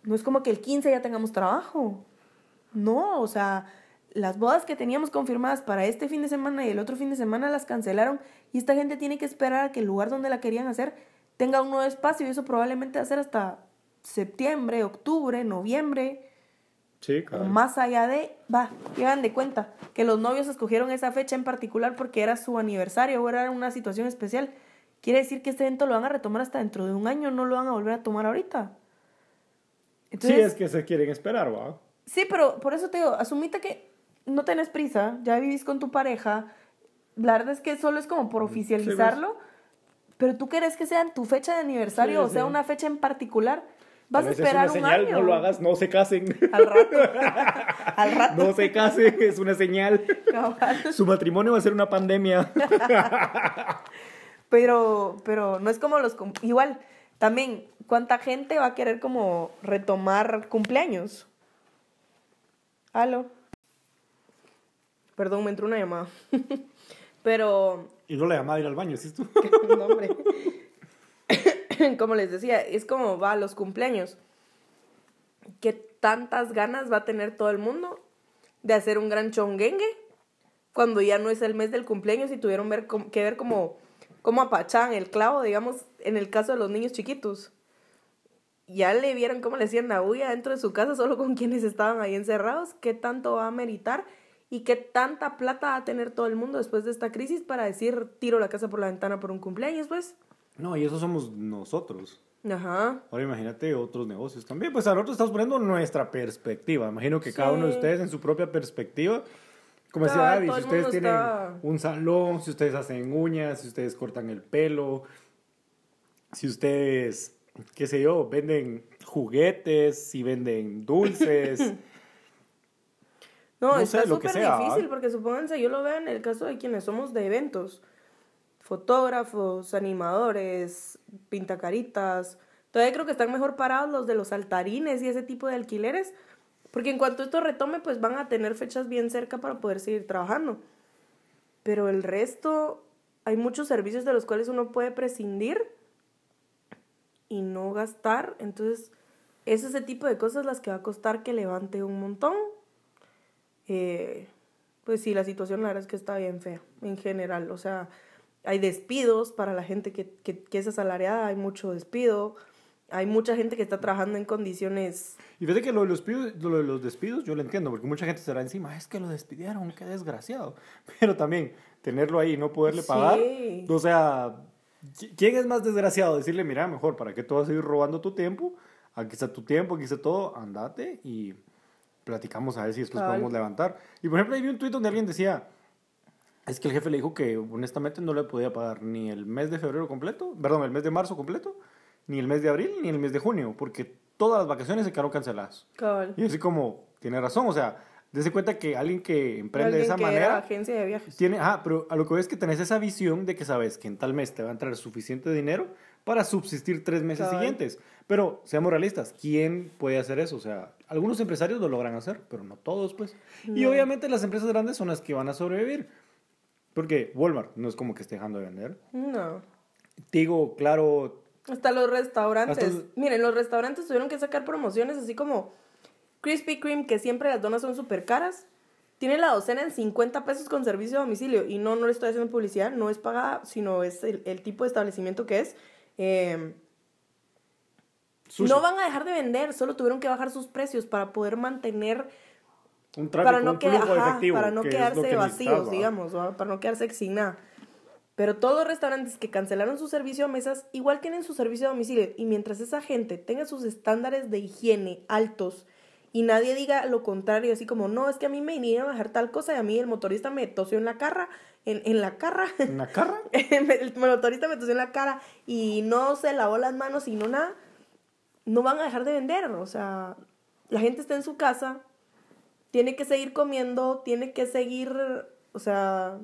No es como que el 15 ya tengamos trabajo. No, o sea, las bodas que teníamos confirmadas para este fin de semana y el otro fin de semana las cancelaron y esta gente tiene que esperar a que el lugar donde la querían hacer tenga un nuevo espacio y eso probablemente va a ser hasta septiembre, octubre, noviembre Sí, más allá de, va, llegan de cuenta que los novios escogieron esa fecha en particular porque era su aniversario o era una situación especial. Quiere decir que este evento lo van a retomar hasta dentro de un año, no lo van a volver a tomar ahorita. Sí, Entonces, es que se quieren esperar, va. Sí, pero por eso te digo, asumite que no tenés prisa, ya vivís con tu pareja. La verdad es que solo es como por oficializarlo. Pero tú querés que sea en tu fecha de aniversario Sí, o sea sí. una fecha en particular. Vas a vez es esperar una un señal, año. No lo hagas, no se casen. Al rato. Al rato. No se casen, es una señal. Su matrimonio va a ser una pandemia. Pero, pero no es como los... Igual, también, ¿cuánta gente va a querer como retomar cumpleaños? Aló. Perdón, me entró una llamada. pero Y no le llamaba a ir al baño, ¿sí tú? No, hombre. como les decía, es como va a los cumpleaños. ¿Qué tantas ganas va a tener todo el mundo de hacer un gran chonguengue cuando ya no es el mes del cumpleaños y tuvieron que ver como, como apachan el clavo, digamos, en el caso de los niños chiquitos? Ya le vieron cómo le hacían la bulla dentro de su casa solo con quienes estaban ahí encerrados. ¿Qué tanto va a meritar? ¿Y qué tanta plata va a tener todo el mundo después de esta crisis para decir tiro la casa por la ventana por un cumpleaños, pues? No, y eso somos nosotros. Ajá. Ahora imagínate otros negocios también. Pues a nosotros estamos poniendo nuestra perspectiva. Imagino que cada uno de ustedes en su propia perspectiva. Como decía David, si ustedes tienen está- un salón, si ustedes hacen uñas, si ustedes cortan el pelo, si ustedes, qué sé yo, venden juguetes, si venden dulces. No, No está súper difícil porque supónganse, yo lo veo en el caso de quienes somos de eventos. Fotógrafos, animadores, pintacaritas. Todavía creo que están mejor parados los de los altarines y ese tipo de alquileres. Porque en cuanto esto retome, pues van a tener fechas bien cerca para poder seguir trabajando. Pero el resto, hay muchos servicios de los cuales uno puede prescindir y no gastar. Entonces, es ese tipo de cosas las que va a costar que levante un montón. Eh, pues sí, la situación la verdad es que está bien fea en general. O sea, hay despidos para la gente que, que, que es asalariada, hay mucho despido. Hay mucha gente que está trabajando en condiciones... Y fíjate que lo de, los despidos, lo de los despidos yo lo entiendo, porque mucha gente será encima, es que lo despidieron, qué desgraciado. Pero también, tenerlo ahí y no poderle Sí. pagar, o sea, ¿qui- ¿quién es más desgraciado? Decirle, mira, mejor, ¿para qué tú vas a ir robando tu tiempo? Aquí está tu tiempo, aquí está todo, andate y platicamos a ver si después podemos levantar. Y por ejemplo, ahí vi un tuit donde alguien decía, es que el jefe le dijo que honestamente no le podía pagar ni el mes de febrero completo, perdón, el mes de marzo completo, ni el mes de abril, ni el mes de junio, porque todas las vacaciones se quedaron canceladas. Cabal. Y así como, tiene razón, o sea, dése cuenta que alguien que emprende de esa que era manera, agencia de viajes. tiene, ah, pero a lo que ves que tenés esa visión de que sabes que en tal mes te va a entrar suficiente dinero para subsistir tres meses Cabal. siguientes. Pero seamos realistas, ¿quién puede hacer eso? O sea, algunos empresarios lo logran hacer, pero no todos, pues. Y obviamente las empresas grandes son las que van a sobrevivir. Porque Walmart no es como que esté dejando de vender. No. Tigo, claro, Hasta los restaurantes. Hasta los- Miren, los restaurantes tuvieron que sacar promociones así como Krispy Kreme, que siempre las donas son súper caras. Tiene la docena en 50 pesos con servicio a domicilio. Y no, no le estoy haciendo publicidad, no es pagada, sino es el, el tipo de establecimiento que es. Eh, sushi. no van a dejar de vender, solo tuvieron que bajar sus precios para poder mantener un tráfico, para no, un que- flujo ajá, efectivo. para no que quedarse que vacíos, digamos, ¿va? para no quedarse sin nada. Pero todos los restaurantes que cancelaron su servicio a mesas igual tienen su servicio a domicilio y mientras esa gente tenga sus estándares de higiene altos y nadie diga lo contrario, así como, no, es que a mí me vinieron a dejar tal cosa y a mí el motorista me tosió en la cara, en, en la cara, ¿En la cara? el motorista me tosió en la cara y no se lavó las manos y no nada, no van a dejar de vender. O sea, la gente está en su casa, tiene que seguir comiendo, tiene que seguir, o sea,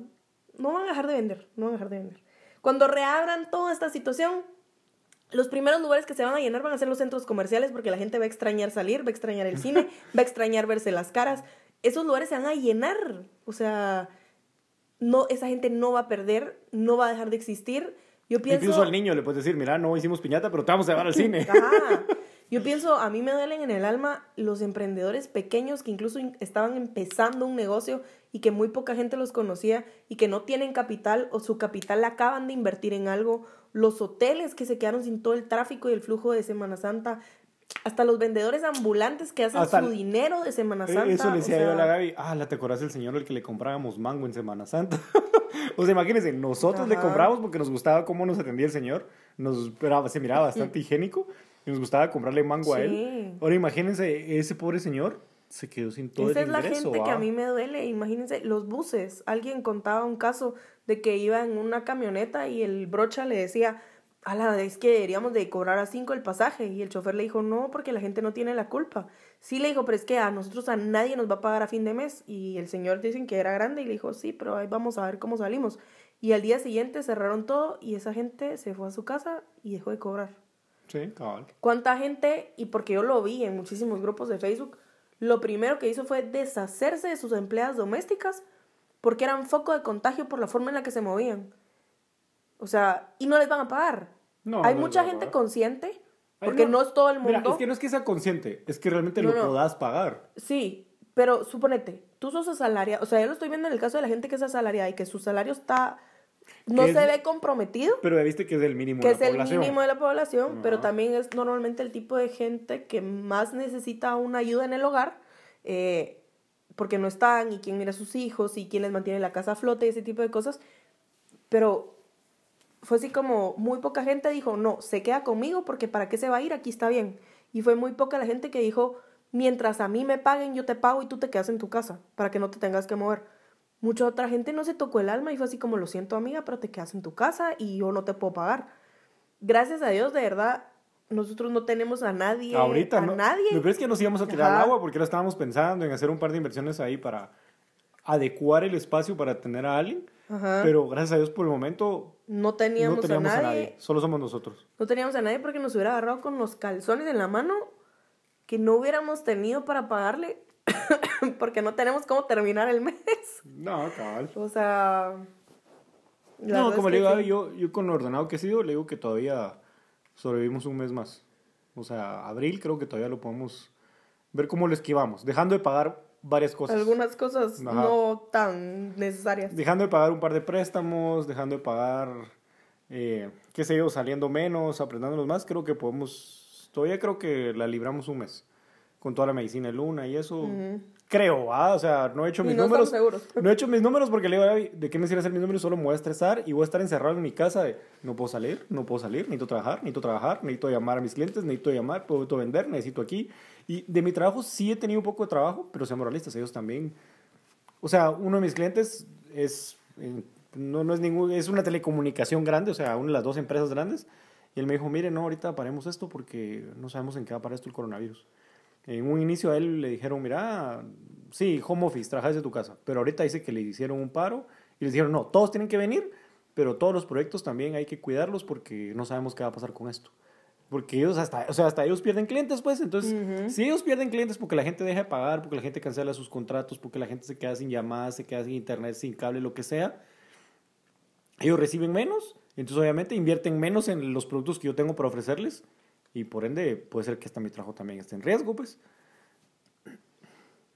no van a dejar de vender, no van a dejar de vender. Cuando reabran toda esta situación, los primeros lugares que se van a llenar van a ser los centros comerciales porque la gente va a extrañar salir, va a extrañar el cine, va a extrañar verse las caras. Esos lugares se van a llenar, o sea, no, esa gente no va a perder, no va a dejar de existir. Yo pienso... Incluso al niño le puedes decir, mira, no hicimos piñata, pero te vamos a llevar al cine. Ajá. Yo pienso, a mí me duelen en el alma los emprendedores pequeños que incluso in- estaban empezando un negocio y que muy poca gente los conocía y que no tienen capital o su capital la acaban de invertir en algo. Los hoteles que se quedaron sin todo el tráfico y el flujo de Semana Santa. Hasta los vendedores ambulantes que hacen Hasta su el- dinero de Semana Santa. Eh, Eso le o decía yo a la sea, Gaby. Ah, ¿la te acordás del señor al que le comprábamos mango en Semana Santa? o sea, imagínense, nosotros le Ajá. compramos porque nos gustaba cómo nos atendía el señor. Nos, se miraba bastante higiénico y nos gustaba comprarle mango a él. Ahora imagínense, ese pobre señor se quedó sin todo Esa el es la ingreso. gente que a mí me duele. Imagínense, los buses. Alguien contaba un caso de que iba en una camioneta y el brocha le decía, ala, es que deberíamos de cobrar a cinco el pasaje. Y el chofer le dijo, no, porque la gente no tiene la culpa. Sí le dijo, pero es que a nosotros a nadie nos va a pagar a fin de mes. Y el señor dicen que era grande y le dijo, sí, pero ahí vamos a ver cómo salimos. Y al día siguiente cerraron todo y esa gente se fue a su casa y dejó de cobrar. Sí, cabal. ¿Cuánta gente, y porque yo lo vi en muchísimos grupos de Facebook, lo primero que hizo fue deshacerse de sus empleadas domésticas porque eran foco de contagio por la forma en la que se movían? O sea, y no les van a pagar. No, Hay no mucha gente consciente, Ay, porque no, es todo el mundo. Mira, es que no es que sea consciente, es que realmente No, lo podás pagar. Sí, pero suponete, tú sos asalariado, o sea, yo lo estoy viendo en el caso de la gente que es asalariada y que su salario está, no se es- ve comprometido. Pero ya viste que es el mínimo que de es la el población. mínimo de la población, pero también es normalmente el tipo de gente que más necesita una ayuda en el hogar, eh, porque no están, y quién mira a sus hijos, y quién les mantiene la casa a flote, y ese tipo de cosas. Pero fue así como muy poca gente dijo, no, se queda conmigo porque para qué se va a ir, aquí está bien. Y fue muy poca la gente que dijo, mientras a mí me paguen, yo te pago y tú te quedas en tu casa, para que no te tengas que mover. Mucha otra gente no se tocó el alma y fue así como, lo siento amiga, pero te quedas en tu casa y yo no te puedo pagar. Gracias a Dios, de verdad, nosotros no tenemos a nadie. Ahorita a no. nadie. Lo es que nos íbamos a tirar al agua porque ahora estábamos pensando en hacer un par de inversiones ahí para adecuar el espacio para tener a alguien. Ajá. Pero gracias a Dios por el momento no teníamos, no teníamos a, a nadie. nadie. Solo somos nosotros. No teníamos a nadie porque nos hubiera agarrado con los calzones en la mano que no hubiéramos tenido para pagarle porque no tenemos cómo terminar el mes. No, cabal. O sea... No, como le digo, sí. Yo, yo con lo ordenado que he sido, le digo que todavía sobrevivimos un mes más. O sea, abril creo que todavía lo podemos ver cómo lo esquivamos, dejando de pagar varias cosas. Algunas cosas Ajá. no tan necesarias. Dejando de pagar un par de préstamos, dejando de pagar, eh, qué sé yo, saliendo menos, aprendiéndonos más, creo que podemos, todavía creo que la libramos un mes. Con toda la medicina de luna y eso. Creo, ¿ah? O sea, no he hecho mis no números. No he hecho mis números porque le digo, "Gaby, ¿de qué me sirve hacer mis números? Solo me voy a estresar y voy a estar encerrado en mi casa de no puedo salir, no puedo salir, necesito trabajar, necesito trabajar, necesito llamar a mis clientes, necesito llamar, puedo vender, necesito aquí. Y de mi trabajo sí he tenido un poco de trabajo, pero seamos realistas, ellos también. O sea, uno de mis clientes es, no, no es ningún, es una telecomunicación grande, o sea, una de las dos empresas grandes. Y él me dijo, mire, no, ahorita paremos esto porque no sabemos en qué va a parar esto el coronavirus. En un inicio a él le dijeron, mira, sí, home office, trabajas desde tu casa. Pero ahorita dice que le hicieron un paro y les dijeron, no, todos tienen que venir, pero todos los proyectos también hay que cuidarlos porque no sabemos qué va a pasar con esto. Porque ellos hasta, o sea, hasta ellos pierden clientes, pues. Entonces, si ellos pierden clientes porque la gente deja de pagar, porque la gente cancela sus contratos, porque la gente se queda sin llamadas, se queda sin internet, sin cable, lo que sea, ellos reciben menos. Entonces, obviamente, invierten menos en los productos que yo tengo para ofrecerles. Y por ende, puede ser que hasta mi trabajo también esté en riesgo, pues.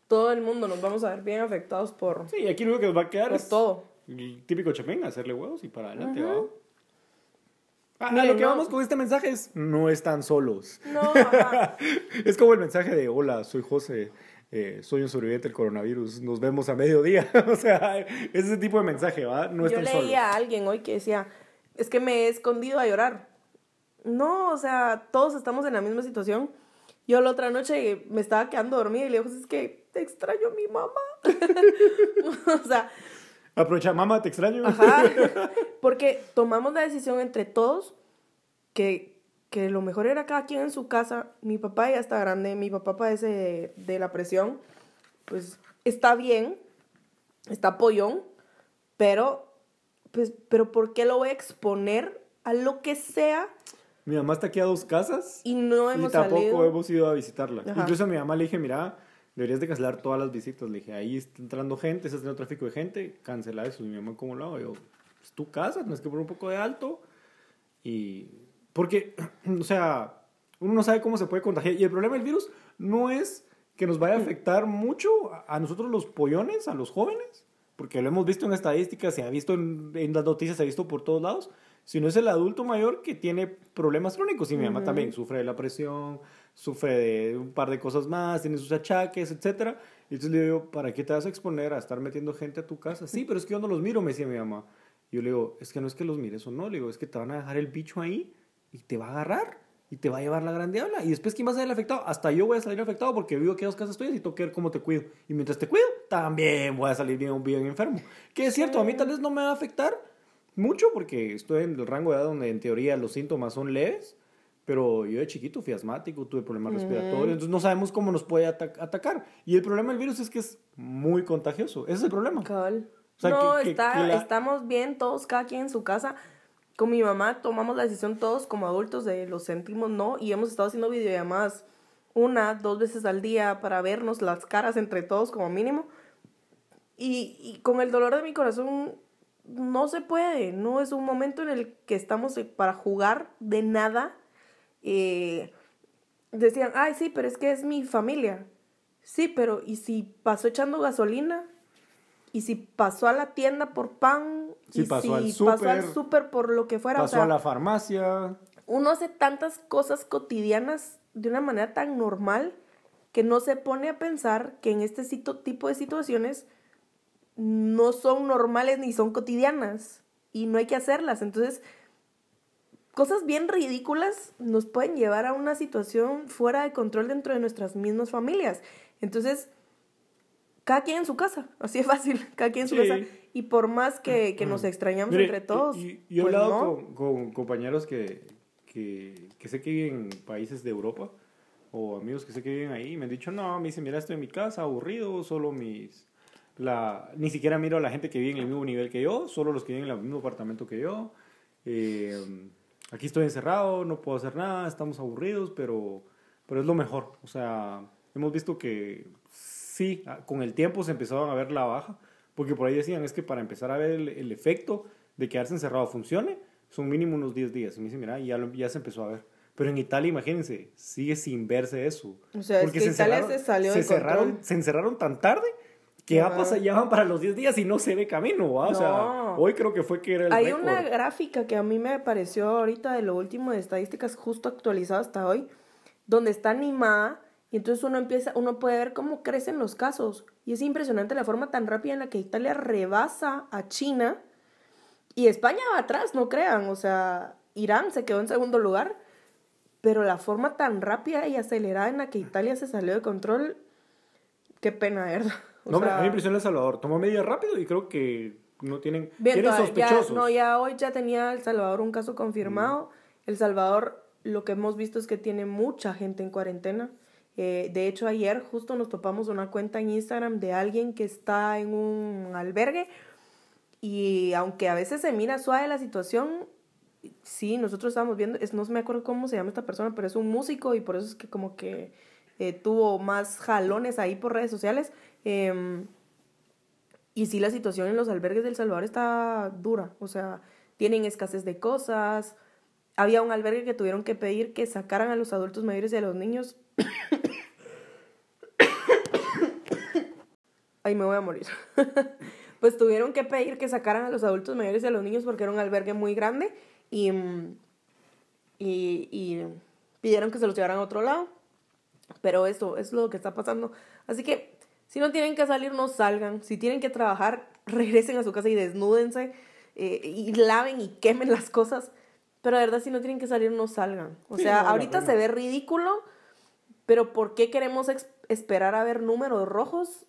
Todo el mundo nos vamos a ver bien afectados por, Sí, aquí lo único que nos va a quedar por es todo. el típico chapín, hacerle huevos y para adelante, ¿va? Ah, Mire, lo que no. vamos con este mensaje es, no están solos. No, ajá. Es como el mensaje de, hola, soy José, eh, soy un sobreviviente del coronavirus, nos vemos a mediodía. o sea, es ese tipo de mensaje, ¿va? No Yo están solos. leía a alguien hoy que decía, es que me he escondido a llorar. No, o sea, todos estamos en la misma situación. Yo la otra noche me estaba quedando dormida y le digo, es que te extraño a mi mamá. o sea, Aprovecha, mamá, te extraño. Ajá. Porque tomamos la decisión entre todos que, que lo mejor era cada quien en su casa. Mi papá ya está grande, mi papá padece de, de la presión. Pues está bien, está pollón, pero, pues, pero ¿por qué lo voy a exponer a lo que sea Mi mamá está aquí a dos casas y no y hemos tampoco salido? hemos ido a visitarla. Ajá. Incluso a mi mamá le dije, mira, deberías de cancelar todas las visitas. Le dije, ahí está entrando gente, está teniendo tráfico de gente, cancela eso. Y mi mamá, ¿cómo lo hago? Yo, es tu casa, tienes que poner un poco de alto. Y, porque, o sea, Uno no sabe cómo se puede contagiar. Y el problema del virus no es que nos vaya a afectar mucho a nosotros los pollones, a los jóvenes, porque lo hemos visto en estadísticas, se ha visto en, en las noticias, se ha visto por todos lados, sino es el adulto mayor que tiene problemas crónicos. Y mi mamá también sufre de la presión, sufre de un par de cosas más, tiene sus achaques, etcétera. Y entonces le digo, ¿para qué te vas a exponer a estar metiendo gente a tu casa? Sí, pero es que yo no los miro, me decía mi mamá. Y yo le digo, es que no es que los mires o no, le digo, es que te van a dejar el bicho ahí y te va a agarrar y te va a llevar la gran diabla. Y después, ¿quién va a salir afectado? Hasta yo voy a salir afectado porque vivo aquí a dos casas tuyas y tengo que ver cómo te cuido. Y mientras te cuido, también voy a salir bien, bien enfermo. Que es cierto, a mí tal vez no me va a afectar mucho porque estoy en el rango de edad donde en teoría los síntomas son leves. Pero yo de chiquito fui asmático, tuve problemas respiratorios, entonces no sabemos cómo nos puede atacar. Y el problema del virus es que es muy contagioso. Ese es el problema. no, está, estamos bien todos, cada quien en su casa con mi mamá tomamos la decisión todos como adultos de lo sentimos, no, y hemos estado haciendo videollamadas una, dos veces al día para vernos las caras entre todos como mínimo. Y, y con el dolor de mi corazón no se puede, no es un momento en el que estamos para jugar de nada. Eh, decían, ay, sí, pero es que es mi familia. Sí, pero ¿y si pasó echando gasolina? y si pasó a la tienda por pan, y pasó si al super, pasó al súper por lo que fuera. Pasó a la farmacia. Uno hace tantas cosas cotidianas de una manera tan normal que no se pone a pensar que en este tipo de situaciones no son normales ni son cotidianas y no hay que hacerlas. Entonces, cosas bien ridículas nos pueden llevar a una situación fuera de control dentro de nuestras mismas familias. Entonces, cada quien en su casa, así es fácil, cada quien en su casa. Y por más que, que nos extrañamos entre todos. Y, yo he pues hablado con, con, compañeros que, que, que, sé que viven en países de Europa, o amigos que sé que viven ahí, y me han dicho, no, me dicen, mira, estoy en mi casa, aburrido, solo mis... La, ni siquiera miro a la gente que vive en el mismo nivel que yo, solo los que viven en el mismo apartamento que yo. Eh, aquí estoy encerrado, no puedo hacer nada, estamos aburridos, pero, pero es lo mejor. O sea, hemos visto que sí, ah, con el tiempo se empezaron a ver la baja, porque por ahí decían, es que para empezar a ver el, efecto de quedarse encerrado funcione, son mínimo unos 10 días. Y me dice, mira, ya, ya se empezó a ver. Pero en Italia, imagínense, sigue sin verse eso. O sea, porque se Italia se salió se, cerraron, se encerraron tan tarde que ya, pasa, ya van para los 10 días y no se ve camino. O sea, hoy creo que fue que era el Hay una gráfica que a mí me apareció ahorita de lo último de estadísticas justo actualizado hasta hoy, donde está animada y entonces uno empieza, uno puede ver cómo crecen los casos. Y es impresionante la forma tan rápida en la que Italia rebasa a China. Y España va atrás, no crean. O sea, Irán se quedó en segundo lugar. Pero la forma tan rápida y acelerada en la que Italia se salió de control, qué pena, ¿verdad? No, sea, a mí me impresiona El Salvador. Tomó media rápido y creo que no tienen, bien, tienen sospechosos. Ya, no, ya hoy ya tenía El Salvador un caso confirmado. El Salvador, lo que hemos visto es que tiene mucha gente en cuarentena. Eh, de hecho, ayer justo nos topamos una cuenta en Instagram de alguien que está en un albergue y aunque a veces se mira suave la situación, sí, nosotros estábamos viendo, es, no me acuerdo cómo se llama esta persona, pero es un músico y por eso es que como que eh, tuvo más jalones ahí por redes sociales. Em, y sí, la situación en los albergues del Salvador está dura, o sea, tienen escasez de cosas. Había un albergue que tuvieron que pedir que sacaran a los adultos mayores y a los niños Ahí me voy a morir. pues tuvieron que pedir que sacaran a los adultos mayores y a los niños porque era un albergue muy grande y, y, pidieron que se los llevaran a otro lado. Pero eso es lo que está pasando. Así que si no tienen que salir, no salgan. Si tienen que trabajar, regresen a su casa y desnúdense eh, y laven y quemen las cosas. Pero de verdad, si no tienen que salir, no salgan. O sea, ahorita se ve ridículo, pero ¿por qué queremos esperar a ver números rojos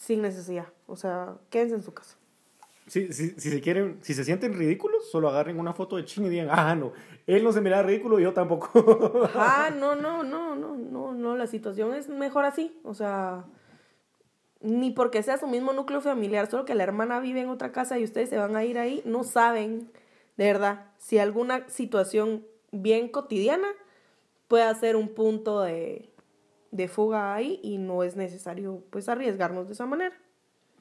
sin necesidad. O sea, quédense en su casa. Si, si, si, se quieren, si se sienten ridículos, solo agarren una foto de Chin y digan, ah, no, él no se mira ridículo y yo tampoco. ah, no, no, no, no, no, no, la situación es mejor así. O sea, ni porque sea su mismo núcleo familiar, solo que la hermana vive en otra casa y ustedes se van a ir ahí, no saben, de verdad, si alguna situación bien cotidiana puede ser un punto de, de fuga ahí y no es necesario pues arriesgarnos de esa manera.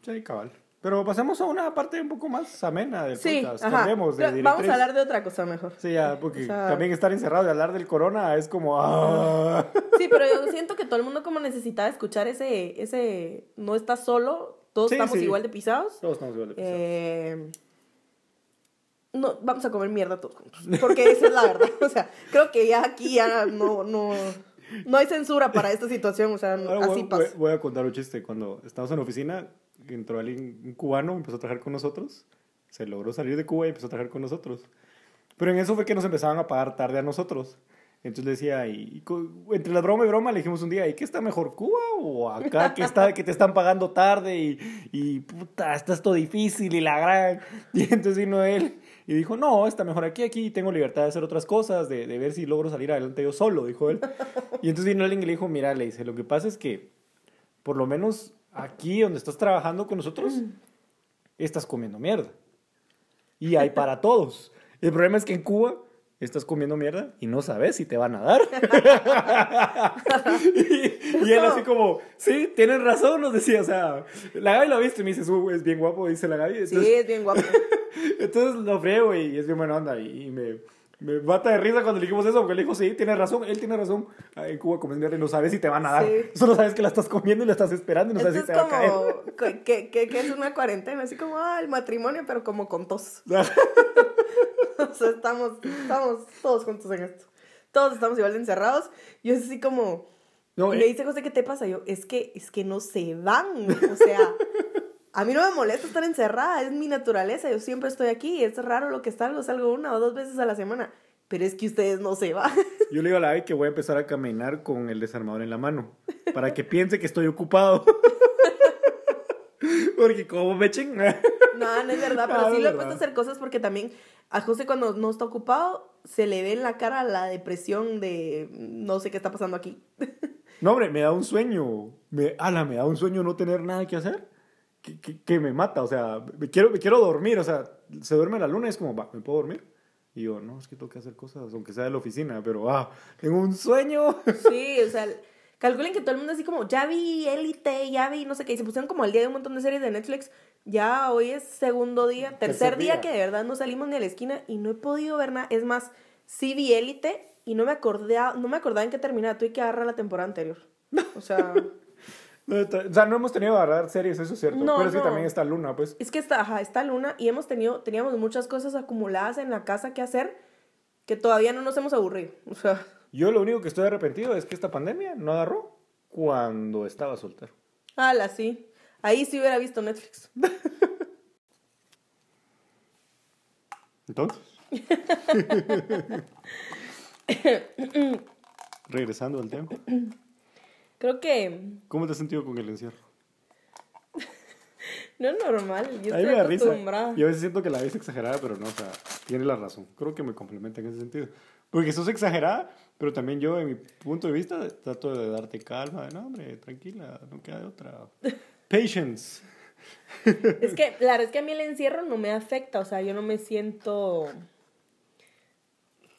Sí, cabal. Pero pasemos a una parte un poco más amena del Sí, podcast. ajá. Cambiemos de Pero Vamos a hablar de otra cosa mejor. Sí, ya, porque O sea- también estar encerrado y hablar del corona es como... ah. Sí, pero yo siento que todo el mundo como necesitaba escuchar ese, ese, no estás solo, todos Sí, estamos sí. igual de pisados. Todos estamos igual de pisados. Eh, no, vamos a comer mierda todos juntos, porque esa es la verdad. O sea, creo que ya aquí ya no, no, no hay censura para esta situación, o sea, Ahora así voy, pasa. voy- voy a contar un chiste. Cuando estábamos en la oficina, entró alguien, un cubano, empezó a trabajar con nosotros. Se logró salir de Cuba y empezó a trabajar con nosotros. Pero en eso fue que nos empezaban a pagar tarde a nosotros. Entonces le decía, y, y entre la broma y broma le dijimos un día, ¿y qué está mejor, Cuba o acá que, está, que te están pagando tarde y, y puta, está esto difícil y la gran... Y entonces vino él y dijo, no, está mejor aquí, aquí tengo libertad de hacer otras cosas, de, de ver si logro salir adelante yo solo, dijo él. Y entonces vino alguien y le dijo, mira, le dice, lo que pasa es que por lo menos aquí donde estás trabajando con nosotros, estás comiendo mierda. Y hay para todos. El problema es que en Cuba estás comiendo mierda y no sabes si te van a dar. y, y él así como, sí, tienes razón, nos decía, o sea, la Gaby lo ha visto y me dice, "Su, es bien guapo, dice la Gaby. Sí, es bien guapo. entonces lo friego y es bien buena onda y, y me, me mata de risa cuando le dijimos eso, porque le dijo, sí, tienes razón, él tiene razón. En Cuba comes mierda y no sabes si te van a dar. Sí. Solo sabes que la estás comiendo y la estás esperando y no sabes si te va a caer. como que, que, que- es una cuarentena, así como ah, el matrimonio, pero como con tos. O sea, estamos, estamos todos juntos en esto. Todos estamos igual de encerrados. Y es así como... No, y eh. me dice José, ¿qué te pasa? Yo, es que, es que no se van. O sea, a mí no me molesta estar encerrada, es mi naturaleza. Yo siempre estoy aquí. Es raro lo que salgo, salgo una o dos veces a la semana. Pero es que ustedes no se van. Yo le digo a la Gaby que voy a empezar a caminar con el desarmador en la mano. Para que piense que estoy ocupado. Porque como me echen. No, no es verdad, pero Ah, sí le he verdad. puesto a hacer cosas porque también a José cuando no está ocupado se le ve en la cara la depresión de no sé qué está pasando aquí. No, hombre, me da un sueño. Me, ala, me da un sueño no tener nada que hacer. Que, que, que me mata. O sea, me quiero, me quiero dormir. O sea, se duerme la luna y es como, va, ¿me puedo dormir? Y yo, no, es que tengo que hacer cosas, aunque sea de la oficina. Pero, ah, tengo un sueño. Sí, o sea, calculen que todo el mundo así como, ya vi Élite, ya vi no sé qué, y se pusieron como al día de un montón de series de Netflix. Ya hoy es segundo día, tercer, Tercer día. día. que de verdad no salimos ni a la esquina y no he podido ver nada. Es más, sí vi Élite y no me acordaba, no me acordaba en qué terminaba, tuve que agarrar la temporada anterior. O sea... O sea, no hemos tenido a agarrar series, eso es cierto. No, pero es que también está Luna, pues. Es que está, ajá, está Luna y hemos tenido, teníamos muchas cosas acumuladas en la casa que hacer que todavía no nos hemos aburrido. O sea, Yo lo único que estoy arrepentido es que esta pandemia no agarró cuando estaba soltero. ala, sí. Ahí sí hubiera visto Netflix. Entonces. Regresando al tema. Creo que ¿Cómo te has sentido con el encierro? no es normal. Yo a mí estoy me da risa. acostumbrada. Y a veces siento que la ves exagerada, pero no, o sea, tiene la razón. Creo que me complementa en ese sentido. Porque sos exagerada, pero también yo, en mi punto de vista, trato de darte calma. De, no, hombre, tranquila, no queda de otra. Patience. Es que, la verdad es que a mí el encierro no me afecta. O sea, yo no me siento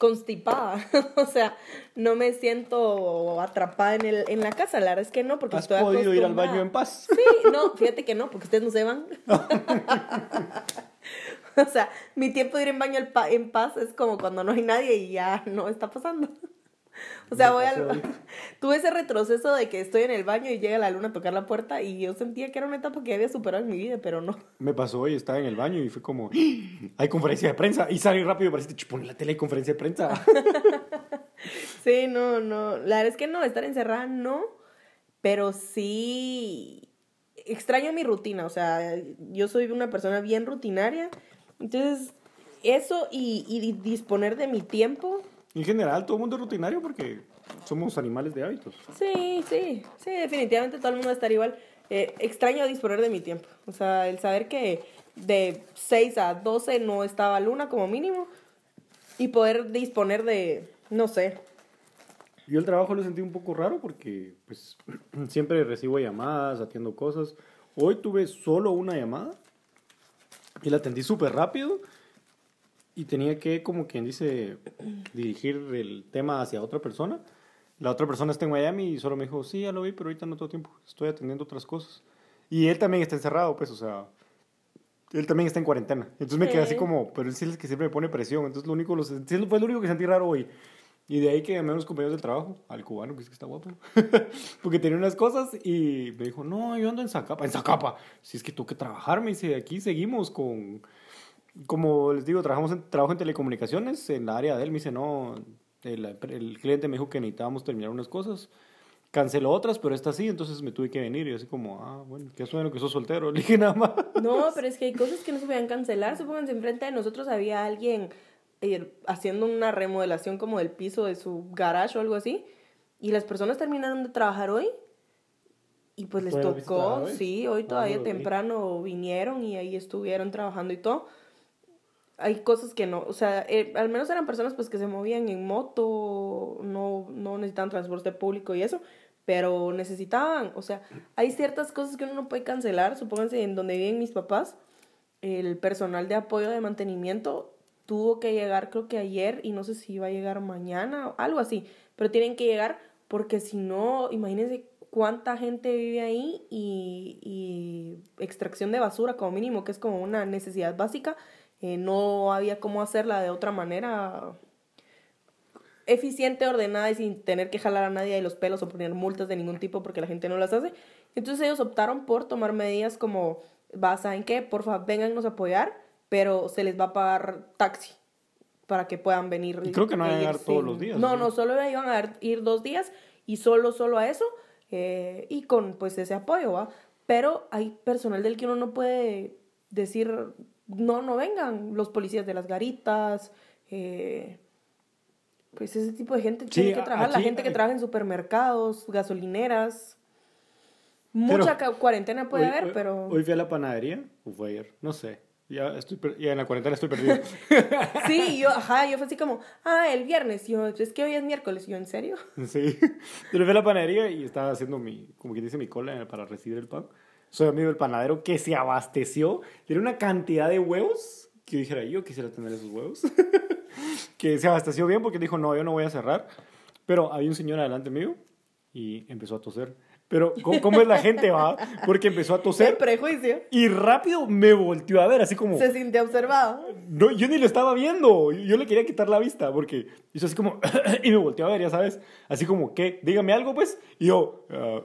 constipada. o sea, no me siento atrapada en, el, en la casa. La verdad es que no, porque ¿Has estoy podido ir al baño en paz? Sí, no, fíjate que no, porque ustedes no se van. o sea, mi tiempo de ir en baño en paz es como cuando no hay nadie y ya no está pasando. O sea, voy al... Tuve ese retroceso de que estoy en el baño y llega la luna a tocar la puerta y yo sentía que era una etapa que había superado en mi vida, pero no. Me pasó hoy, estaba en el baño y fue como, hay conferencia de prensa. Y salí rápido y pareciste, chupón, en la tele hay conferencia de prensa. Sí, no, no. La verdad es que no, estar encerrada no, pero sí extraño mi rutina. O sea, yo soy una persona bien rutinaria. Entonces, eso y, y di- disponer de mi tiempo. En general, todo el mundo es rutinario porque somos animales de hábitos. Sí, sí, sí, definitivamente todo el mundo va a estar igual. Eh, extraño disponer de mi tiempo. O sea, el saber que de 6 a 12 no estaba luna como mínimo y poder disponer de, no sé, Yo el trabajo lo sentí un poco raro porque pues siempre recibo llamadas, atiendo cosas. Hoy tuve solo una llamada y la atendí súper rápido y tenía que, como quien dice, dirigir el tema hacia otra persona. La otra persona está en Miami y solo me dijo, sí, ya lo vi, pero ahorita no tengo tiempo, estoy atendiendo otras cosas. Y él también está encerrado, pues, o sea, Él también está en cuarentena. Entonces me quedé así Sí. como, pero él sí es el que siempre me pone presión. Entonces lo único, sí, fue lo único que sentí raro hoy. Y de ahí que llamé a unos compañeros del trabajo, al cubano, que es que está guapo, porque tenía unas cosas y me dijo, no, yo ando en Zacapa. En Zacapa. Si es que tengo que trabajar, me dice, aquí seguimos con, como les digo, trabajamos en, trabajo en telecomunicaciones, en la área de él. Me dice, no, el, el cliente me dijo que necesitábamos terminar unas cosas. Canceló otras, pero esta sí, entonces me tuve que venir. Y así como, ah, bueno, qué suena que sos soltero. Le dije nada más. No, pero es que hay cosas que no se podían cancelar. Supónganse, enfrente de nosotros había alguien eh, haciendo una remodelación como del piso de su garage o algo así. Y las personas terminaron de trabajar hoy. Y pues les ¿Pueden visitar tocó, hoy? sí, hoy Ah, todavía ok. temprano vinieron y ahí estuvieron trabajando y todo. Hay cosas que no, o sea, eh, al menos eran personas pues que se movían en moto, no, no necesitaban transporte público y eso, pero necesitaban, o sea, hay ciertas cosas que uno no puede cancelar, supónganse en donde viven mis papás, el personal de apoyo de mantenimiento tuvo que llegar creo que ayer y no sé si iba a llegar mañana o algo así, pero tienen que llegar porque si no, imagínense cuánta gente vive ahí y, y extracción de basura como mínimo, que es como una necesidad básica, eh, no había cómo hacerla de otra manera eficiente, ordenada y sin tener que jalar a nadie de los pelos o poner multas de ningún tipo porque la gente no las hace. Entonces ellos optaron por tomar medidas como, va, ¿saben qué? Porfa, véngannos a apoyar, pero se les va a pagar taxi para que puedan venir. Y creo que no van a llegar todos los días, No, ¿no? no, solo iban a ir dos días y solo, solo a eso eh, y con pues ese apoyo, ¿va? Pero hay personal del que uno no puede decir, no, no vengan, los policías de las garitas, eh, pues ese tipo de gente Sí, tiene que trabajar, la aquí gente que trabaja en supermercados, gasolineras. Pero- Mucha ca- cuarentena puede Hoy- haber, hoy- pero... Hoy fui a la panadería, o fue ayer, no sé. Ya, estoy ya en la cuarentena estoy perdido. Sí, yo, ajá, yo fue así como, ah, el viernes, yo, es que hoy es miércoles, yo, ¿en serio? sí. Pero fui a la panadería y estaba haciendo mi, como que dice, mi cola para recibir el pan. Soy amigo del panadero que se abasteció. Tiene una cantidad de huevos que yo dijera, yo quisiera tener esos huevos. que se abasteció bien porque dijo, no, yo no voy a cerrar. Pero había un señor adelante mío y empezó a toser. Pero, ¿cómo, cómo es la gente, va? Porque empezó a El toser prejuicio. y rápido me volteó a ver, así como... Se sintió observado. No, yo ni lo estaba viendo. Yo le quería quitar la vista porque hizo así como. y me volteó a ver, ya sabes. Así como, ¿qué? Dígame algo, pues. Y yo. ah,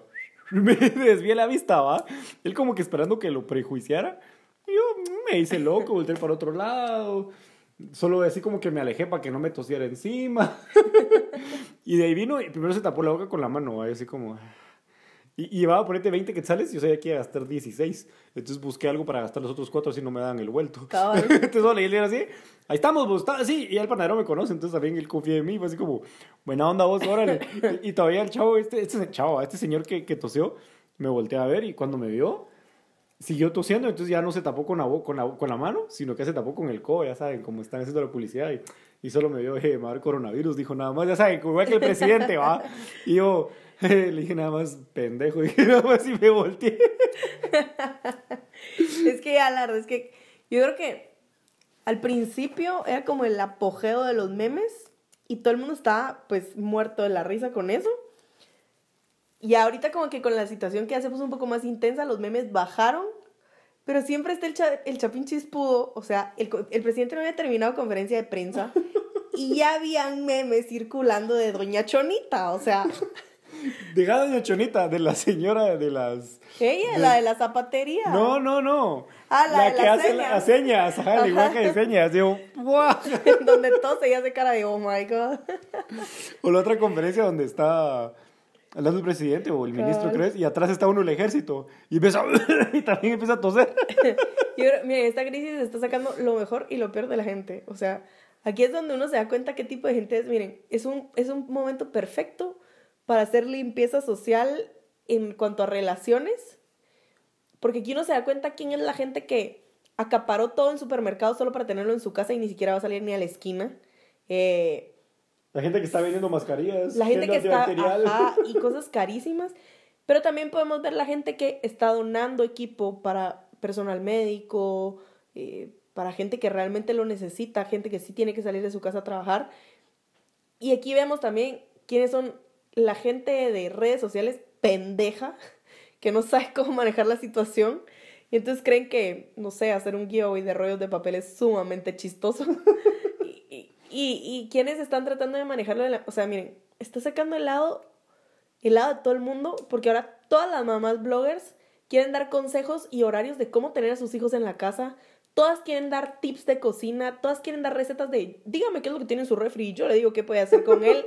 me desvié la vista, ¿va? Él como que esperando que lo prejuiciara. Yo me hice loco, volteé para otro lado. Solo así como que me alejé para que no me tosiera encima. y de ahí vino y primero se tapó la boca con la mano, ¿va? Así como. Y, y llevaba a ponerte 20 quetzales y yo sabía que iba a gastar 16. Entonces busqué algo para gastar los otros cuatro así no me dan el vuelto. Cabal. entonces solo le dije así, ahí estamos, vos, está, sí. Y el panadero me conoce, entonces también él confía en mí. Fue así como, buena onda vos, órale. y, y todavía el chavo, este, este chavo, este señor que, que tosió, me volteé a ver y cuando me vio, siguió tosiendo. Entonces ya no se tapó con la, con la, con la mano, sino que se tapó con el codo, ya saben, como están haciendo la publicidad. Y, y solo me vio, eh, dar coronavirus, dijo nada más, ya saben, igual que el presidente, va. Y yo, le dije nada más, pendejo, y nada más y me volteé. Es que ya la es que yo creo que al principio era como el apogeo de los memes y todo el mundo estaba pues muerto de la risa con eso. Y ahorita como que con la situación que puso un poco más intensa, los memes bajaron, pero siempre está el, cha- el chapín chispudo, o sea, el, el presidente no había terminado conferencia de prensa y ya habían memes circulando de Doña Chonita, o sea, Dejada doña Chonita, de la señora de las... ella, de- la de la zapatería. No, no, no. Ah, la de que las hace señas. las señas, ajá, el lenguaje de señas. Digo, ¡buah! donde todo se hace cara de oh my god. O la otra conferencia donde está hablando el presidente o el ministro. ¿crees? Y atrás está uno el ejército. Y empieza, y también empieza a toser. Yo miren, esta crisis está sacando lo mejor y lo peor de la gente. O sea, aquí es donde uno se da cuenta qué tipo de gente es. Miren, es un, es un momento perfecto para hacer limpieza social en cuanto a relaciones. Porque aquí uno se da cuenta quién es la gente que acaparó todo en supermercados solo para tenerlo en su casa y ni siquiera va a salir ni a la esquina. Eh, La gente que está vendiendo mascarillas. la gente que está ajá, y cosas carísimas pero también podemos ver la gente que está donando equipo para personal médico eh, para gente que realmente lo necesita gente que sí tiene que salir de su casa a trabajar y aquí vemos también quiénes son la gente de redes sociales pendeja que no sabe cómo manejar la situación Y entonces creen que, no sé, hacer un giveaway de rollos de papel es sumamente chistoso. y, y, y, quienes están tratando de manejarlo, la- o sea, miren, está sacando el lado, el lado de todo el mundo, porque ahora todas las mamás bloggers quieren dar consejos y horarios de cómo tener a sus hijos en la casa. Todas quieren dar tips de cocina, todas quieren dar recetas de, dígame qué es lo que tiene en su refri y yo le digo qué puede hacer con él.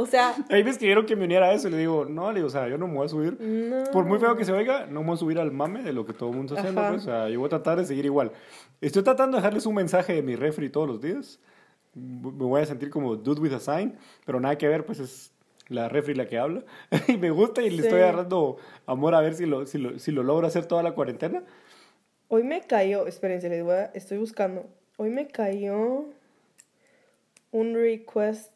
O sea, Ahí me escribieron que me uniera a eso y le digo, no, le digo, o sea, yo no me voy a subir. no. Por muy feo que se oiga, no me voy a subir al mame de lo que todo el mundo está haciendo. Pues, o sea, yo voy a tratar de seguir igual. Estoy tratando de dejarles un mensaje de mi refri todos los días. Me voy a sentir como dude with a sign, pero nada que ver, pues es la refri la que habla. y me gusta y le Sí. estoy agarrando amor a ver si lo, si, lo, si lo logro hacer toda la cuarentena. Hoy me cayó, espérense, les voy a, estoy buscando. Hoy me cayó un request,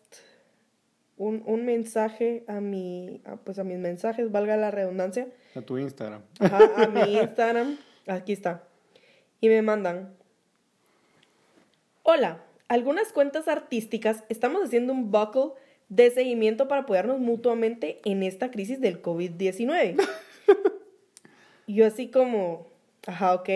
un, un mensaje a mi, a, pues a mis mensajes, valga la redundancia, A tu Instagram. ajá, a mi Instagram, aquí está. Y me mandan, hola, algunas cuentas artísticas estamos haciendo un buckle de seguimiento para apoyarnos mutuamente en esta crisis del COVID-19. Y yo así como, ajá, ok.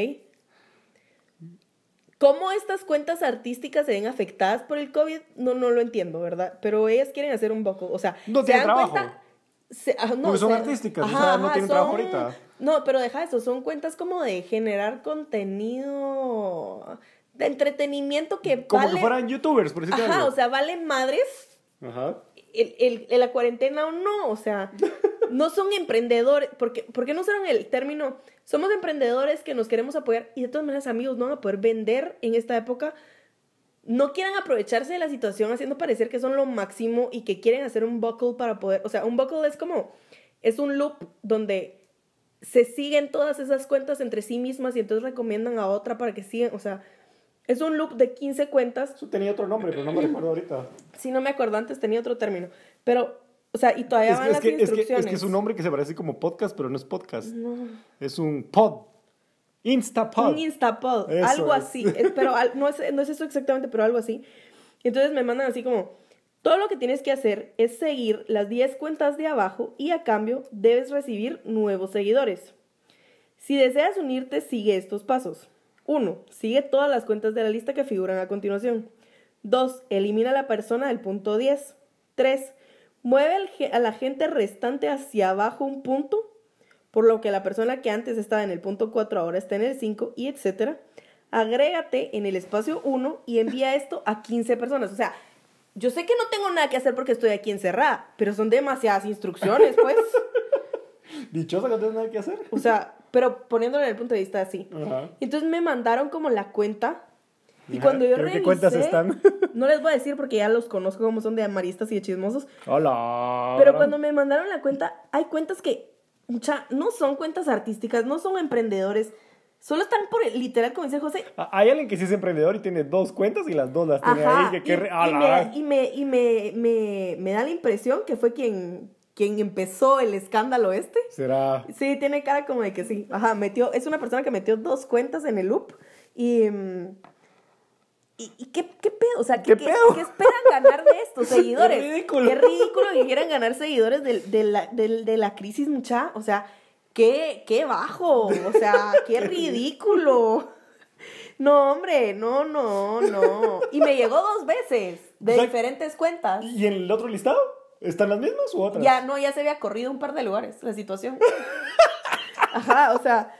¿Cómo estas cuentas artísticas se ven afectadas por el COVID? No, no lo entiendo, ¿verdad? Pero ellas quieren hacer un poco, o sea, No se tienen dan trabajo. cuenta- se- ah, no, Porque son se- artísticas, o sea, no tienen trabajo ahorita. No, pero deja eso, son cuentas como de generar contenido de entretenimiento que Como vale... que fueran youtubers, por decirte Ajá, algo. o sea, valen madres Ajá. el, el- el- la cuarentena o no, o sea, no son emprendedores, porque, porque no usaron el término, somos emprendedores que nos queremos apoyar y de todas maneras amigos no van a poder vender en esta época, no quieran aprovecharse de la situación haciendo parecer que son lo máximo y que quieren hacer un buckle para poder, o sea, un buckle es como, es un loop donde se siguen todas esas cuentas entre sí mismas y entonces recomiendan a otra para que sigan, o sea, es un loop de 15 cuentas Eso tenía otro nombre, pero no me recuerdo ahorita. si no me acuerdo antes tenía otro término. Pero, o sea, y todavía Es van es, las que, es, que, instrucciones. es que es un nombre que se parece como podcast, pero no es podcast. No. Es un pod. Instapod. Un Instapod, Eso algo así. Pero no, es, no es eso exactamente, pero algo así. Entonces me mandan así como, todo lo que tienes que hacer es seguir las 10 cuentas de abajo y a cambio debes recibir nuevos seguidores. Si deseas unirte, sigue estos pasos. 1. Sigue todas las cuentas de la lista que figuran a continuación. 2. Elimina a la persona del punto 10. 3. Mueve a la gente restante hacia abajo un punto, por lo que la persona que antes estaba en el punto 4 ahora está en el 5 y etcétera. Agrégate en el espacio 1 y envía esto a 15 personas. O sea, yo sé que no tengo nada que hacer porque estoy aquí encerrada, pero son demasiadas instrucciones, pues. Dichosa que no tienes nada que hacer. O sea, pero poniéndolo en el punto de vista así. Ajá. Entonces me mandaron como la cuenta. Y Ajá, cuando yo ¿pero revisé, qué cuentas están? no les voy a decir porque ya los conozco como son de amaristas y de chismosos. Hola. Pero cuando me mandaron la cuenta, hay cuentas que, mucha, no son cuentas artísticas, no son emprendedores. Solo están por el, literal, como dice José. Ah, Hay alguien que sí es emprendedor y tiene dos cuentas y las dos las tiene Ajá. ahí. Que, que y, me, y, me, y me, me, me da la impresión que fue quien, quien empezó el escándalo este. Será. Sí, tiene cara como de que sí. Ajá, metió, es una persona que metió dos cuentas en el loop y... mm, ¿Y, y qué, qué pedo? O sea, ¿qué, ¿Qué qué- pedo? qué esperan ganar de estos seguidores? Qué ridículo. Qué ridículo que quieran ganar seguidores de, de la, de- de la crisis, mucha. O sea, qué, qué bajo. O sea, qué ridículo. No, hombre, no, no, no. Y me llegó dos veces de O sea, diferentes cuentas. ¿Y en el otro listado? ¿Están las mismas u otras? Ya, no, ya se había corrido un par de lugares la situación. Ajá, o sea,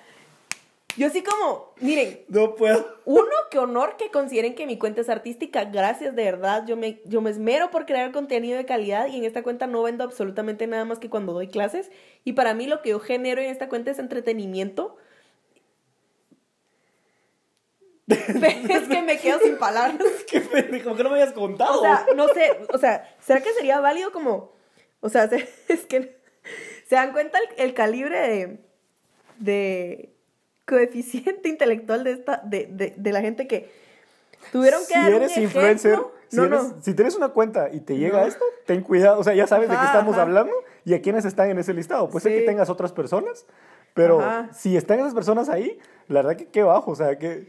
yo así como, miren, No puedo. uno, qué honor que consideren que mi cuenta es artística. Gracias, de verdad. Yo me, yo me esmero por crear contenido de calidad y en esta cuenta no vendo absolutamente nada más que cuando doy clases. Y para mí lo que yo genero en esta cuenta es entretenimiento. es que me quedo sin palabras. Qué pendejo, que no me hayas contado. O sea, no sé, o sea, ¿será que sería válido como, o sea, se- es que se dan cuenta el, el calibre de, de coeficiente intelectual de esta, de, de, de la gente que tuvieron que si dar un eres influencer, ejemplo? si, No, eres- no. si tienes una cuenta y te llega No. esto, ten cuidado. O sea, ya sabes de qué estamos ajá. hablando y a quiénes están en ese listado. Puede ser Sí. que tengas otras personas, pero Ajá. si están esas personas ahí, la verdad que qué bajo. O sea, que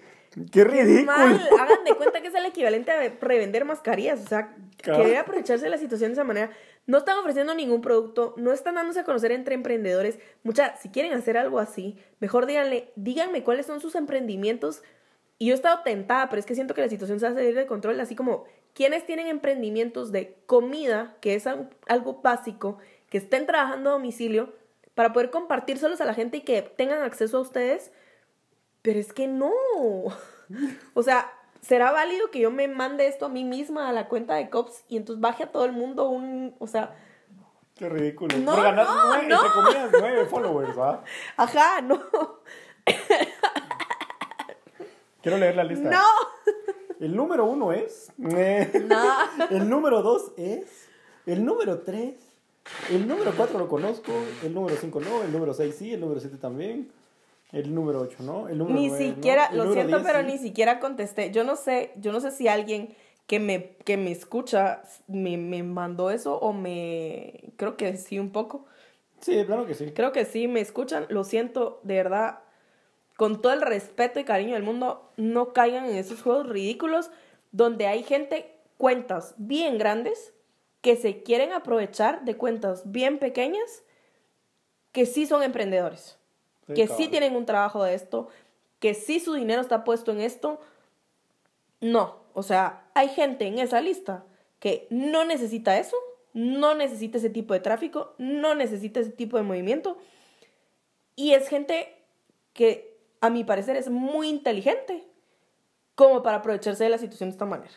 ¡Qué ridículo! Mal, hagan de cuenta que es el equivalente a revender mascarillas. O sea, querer aprovecharse de la situación de esa manera. No están ofreciendo ningún producto, no están dándose a conocer entre emprendedores. Mucha, si quieren hacer algo así, mejor díganle, díganme cuáles son sus emprendimientos. Y yo he estado tentada, pero es que siento que la situación se va a salir de control. Así como, ¿quiénes tienen emprendimientos de comida, que es al- algo básico, que estén trabajando a domicilio, para poder compartírselos a la gente y que tengan acceso a ustedes? Pero es que no. O sea, ¿será válido que yo me mande esto a mí misma a la cuenta de COPS y entonces baje a todo el mundo un. O sea, ¡Qué ridículo! No, Por ganar no, nueve, no. comillas, nueve followers, ¿va? ajá, no. Quiero leer la lista. No. El número uno es. No. El número dos es. El número tres. El número cuatro lo conozco. El número cinco no. El número seis sí. El número siete también. El número ocho no. El número Ni siquiera, lo siento, 10 pero sí. ni siquiera contesté. Yo no sé, yo no sé si alguien que me, que me escucha me, me mandó eso o me. Creo que sí, un poco. Sí, claro que sí. Creo que sí, me escuchan. Lo siento, de verdad. Con todo el respeto y cariño del mundo, no caigan en esos juegos ridículos donde hay gente, cuentas bien grandes, que se quieren aprovechar de cuentas bien pequeñas, que sí son emprendedores, Sí, que cabal. sí tienen un trabajo de esto, que sí su dinero está puesto en esto. No, o sea, hay gente en esa lista que no necesita eso, no necesita ese tipo de tráfico, no necesita ese tipo de movimiento. Y es gente que, a mi parecer, es muy inteligente como para aprovecharse de la situación de esta manera.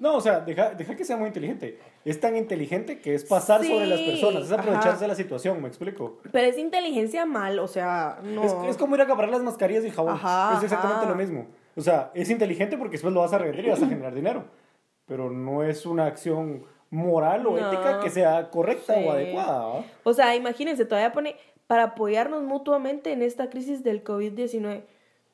No, o sea, deja, deja que sea muy inteligente. Es tan inteligente que es pasar Sí, sobre las personas, es aprovecharse ajá. de la situación, ¿me explico? Pero es inteligencia mal, o sea, no. Es, es como ir a comprar las mascarillas y jabón. Ajá, es exactamente ajá. lo mismo. O sea, es inteligente porque después lo vas a revender y vas a generar dinero. Pero no es una acción moral o No. ética que sea correcta Sí. o adecuada. O sea, imagínense, todavía pone para apoyarnos mutuamente en esta crisis del COVID-19.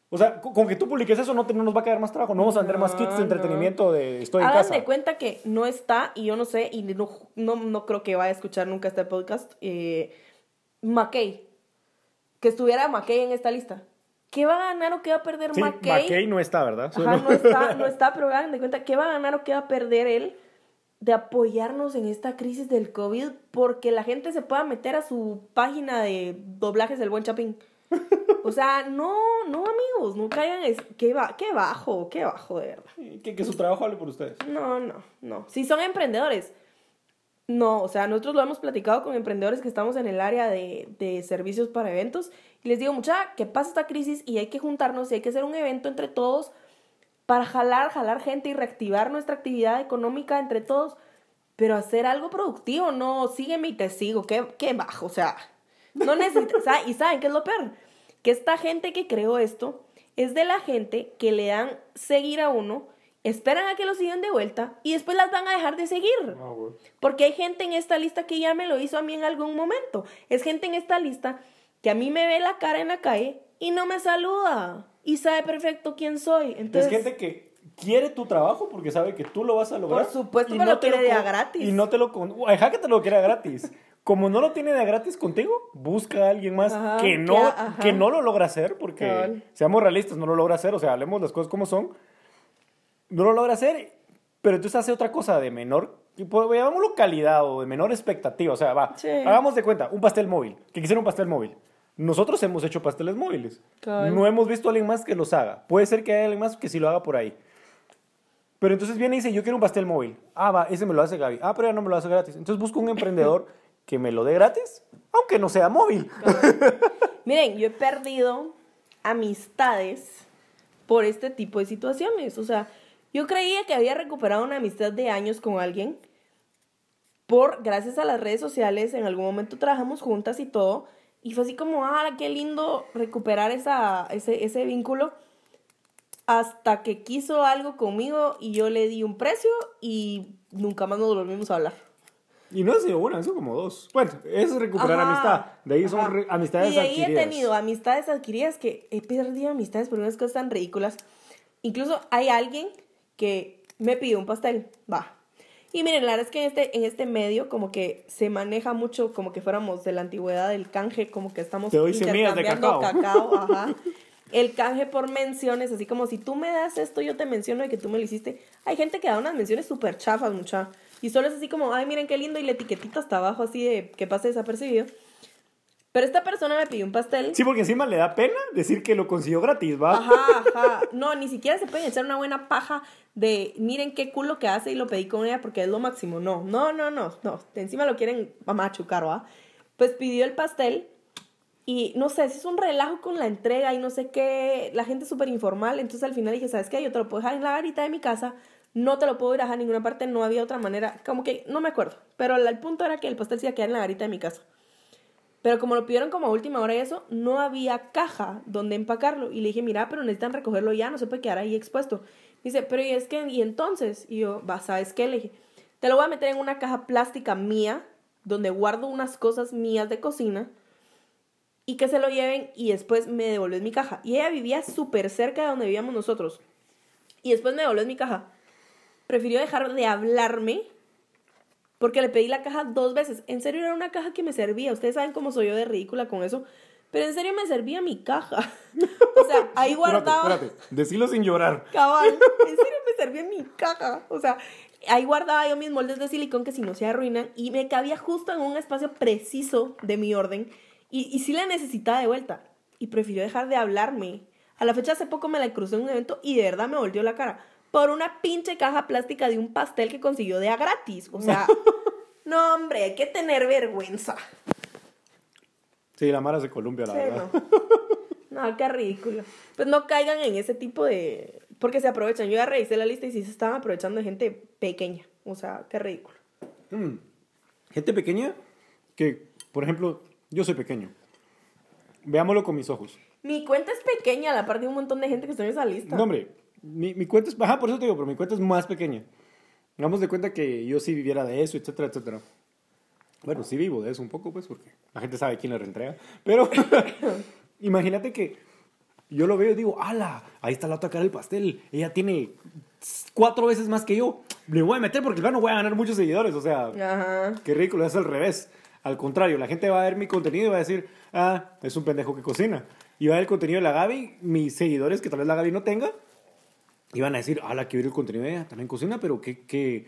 O sea, con, que tú publiques eso no, te- no nos va a quedar más trabajo. No vamos a vender más kits de No, entretenimiento de estoy en Hagan casa. de cuenta que no está, y yo no sé, y no, no, no creo que vaya a escuchar nunca este podcast, eh, McKay. Que estuviera McKay en esta lista. ¿Qué va a ganar o qué va a perder Sí, McKay? McKay no está, ¿verdad? Ajá, no está, no está, pero hagan de cuenta, ¿qué va a ganar o qué va a perder él de apoyarnos en esta crisis del COVID? Porque la gente se pueda meter a su página de doblajes del Buen Chapín. O sea, no, no, amigos, no caigan, es, qué, ba- qué bajo, qué bajo, de verdad. que, que su trabajo hable por ustedes. No, no, no. Si son emprendedores, no, o sea, nosotros lo hemos platicado con emprendedores que estamos en el área de, de servicios para eventos y les digo, mucha, que pasa esta crisis y hay que juntarnos y hay que hacer un evento entre todos para jalar, jalar gente y reactivar nuestra actividad económica entre todos, pero hacer algo productivo, no, sígueme y te sigo, qué, qué bajo, o sea, no necesitas, ¿y saben qué es lo peor? Que esta gente que creó esto es de la gente que le dan seguir a uno, esperan a que lo sigan de vuelta y después las van a dejar de seguir. Ah. Porque hay gente en esta lista que ya me lo hizo a mí en algún momento. Es gente en esta lista que a mí me ve la cara en la calle y no me saluda. Y sabe perfecto quién soy. Entonces, es gente que quiere tu trabajo porque sabe que tú lo vas a lograr. Por supuesto y que lo te quiere con- gratis. Y no te lo... Ajá que te lo quiere a gratis. Como no lo tiene de gratis contigo, busca a alguien más Ajá, que, no, que- no lo logra hacer, porque seamos realistas, no lo logra hacer, o sea, hablemos las cosas como son. No lo logra hacer, pero entonces hace otra cosa de menor, tipo, llamámoslo calidad o de menor expectativa, o sea, va, Sí. hagamos de cuenta, un pastel móvil, que quisiera un pastel móvil. Nosotros hemos hecho pasteles móviles. No hemos visto a alguien más que los haga. Puede ser que haya alguien más que sí lo haga por ahí. Pero entonces viene y dice, yo quiero un pastel móvil. Ah, va, ese me lo hace Gaby. Ah, pero ya no me lo hace gratis. Entonces busco un emprendedor que me lo dé gratis, aunque no sea móvil. Miren, yo he perdido amistades por este tipo de situaciones. O sea, yo creía que había recuperado una amistad de años con alguien por, gracias a las redes sociales, en algún momento trabajamos juntas y todo. Y fue así como, ah, qué lindo recuperar esa, ese, ese vínculo. Hasta que quiso algo conmigo y yo le di un precio y nunca más nos volvimos a hablar. Y no ha sido una, han sido como dos. Bueno, es recuperar Ajá, amistad. De ahí son ajá. amistades Y de ahí adquiridas. he tenido amistades adquiridas que he perdido amistades por unas cosas tan ridículas. Incluso hay alguien que me pidió un pastel, va. Y miren, la verdad es que en este, en este medio como que se maneja mucho como que fuéramos de la antigüedad del canje, como que estamos Te doy semillas de intercambiando cacao. cacao, ajá. el canje por menciones, así como si tú me das esto, yo te menciono de que tú me lo hiciste. Hay gente que da unas menciones súper chafas, mucha. Y solo es así como, ay, miren qué lindo, y la etiquetita hasta abajo, así de que pase desapercibido. Pero esta persona me pidió un pastel. Sí, porque encima le da pena decir que lo consiguió gratis, ¿va? Ajá, ajá. No, ni siquiera se puede echar una buena paja de miren qué culo que hace y lo pedí con ella porque es lo máximo. No, no, no, no, no. Encima lo quieren machucar, ¿va? Pues pidió el pastel y no sé, si es un relajo con la entrega y no sé qué. La gente es súper informal. Entonces al final dije, ¿sabes qué? Yo te lo puedo dejar en la garita de mi casa. No te lo puedo ir a ninguna parte. No había otra manera. Como que no me acuerdo. Pero el punto era que el pastel se iba a quedar en la garita de mi casa. Pero como lo pidieron como a última hora y eso, no había caja donde empacarlo. Y le dije, mira, pero necesitan recogerlo ya, no se puede quedar ahí expuesto. Dice, pero ¿y es que, y entonces? Y yo, va, ¿sabes qué? Le dije, te lo voy a meter en una caja plástica mía, donde guardo unas cosas mías de cocina, y que se lo lleven y después me devuelves mi caja. Y ella vivía súper cerca de donde vivíamos nosotros. Y después me devuelves mi caja. Prefirió dejar de hablarme porque le pedí la caja dos veces. En serio era una caja que me servía. Ustedes saben cómo soy yo de ridícula con eso. Pero en serio me servía mi caja. o sea, ahí guardaba. Espérate, espérate. Decilo sin llorar. Cabal. En serio me servía mi caja. O sea, ahí guardaba yo mis moldes de silicón que si no se arruinan. Y me cabía justo en un espacio preciso de mi orden. Y, y sí la necesitaba de vuelta. Y prefirió dejar de hablarme. A la fecha hace poco me la crucé en un evento y de verdad me volteó la cara por una pinche caja plástica de un pastel que consiguió de a gratis. O sea, no, hombre, hay que tener vergüenza. Sí, la Mara de Colombia, la Sí, verdad. no. No, qué ridículo. Pues no caigan en ese tipo de... Porque se aprovechan. Yo ya revisé la lista y sí se estaban aprovechando de gente pequeña. O sea, qué ridículo. Mm. Gente pequeña que, por ejemplo, yo soy pequeño. Veámoslo con mis ojos. Mi cuenta es pequeña a la par de un montón de gente que está en esa lista. No, hombre, mi, mi cuenta es... Ajá, por eso te digo, pero mi cuenta es más pequeña. Hagamos de cuenta que yo sí viviera de eso, etcétera, etcétera. Bueno, sí vivo de eso un poco, pues, porque la gente sabe quién le reentrega. Pero imagínate que yo lo veo y digo, ala, ahí está la otra cara del pastel. Ella tiene cuatro veces más que yo. Le voy a meter porque claro, no voy a ganar muchos seguidores. O sea, Ajá. qué ridículo, es al revés. Al contrario, la gente va a ver mi contenido y va a decir, ah, es un pendejo que cocina. Y va a ver el contenido de la Gaby, mis seguidores, que tal vez la Gaby no tenga, y van a decir, ala, que ver el contenido de también cocina, pero qué, qué,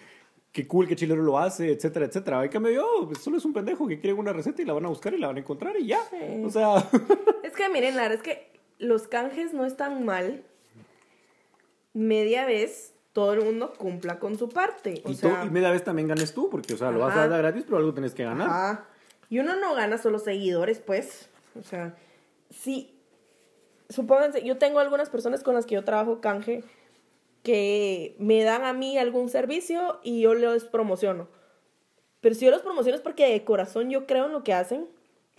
qué cool, qué chilero lo hace, etcétera, etcétera. En cambio yo, pues, solo es un pendejo que quiere una receta y la van a buscar y la van a encontrar y ya. Sí. O sea, Es que miren, la verdad es que los canjes no están mal. Media vez todo el mundo cumpla con su parte. O y, sea, y media vez también ganes tú, porque, o sea, lo vas a dar gratis, pero algo tienes que ganar. Ajá. Y uno no gana solo seguidores, pues. O sea, sí. Supónganse, yo tengo algunas personas con las que yo trabajo canje que me dan a mí algún servicio y yo los promociono. Pero si yo los promociono es porque de corazón yo creo en lo que hacen.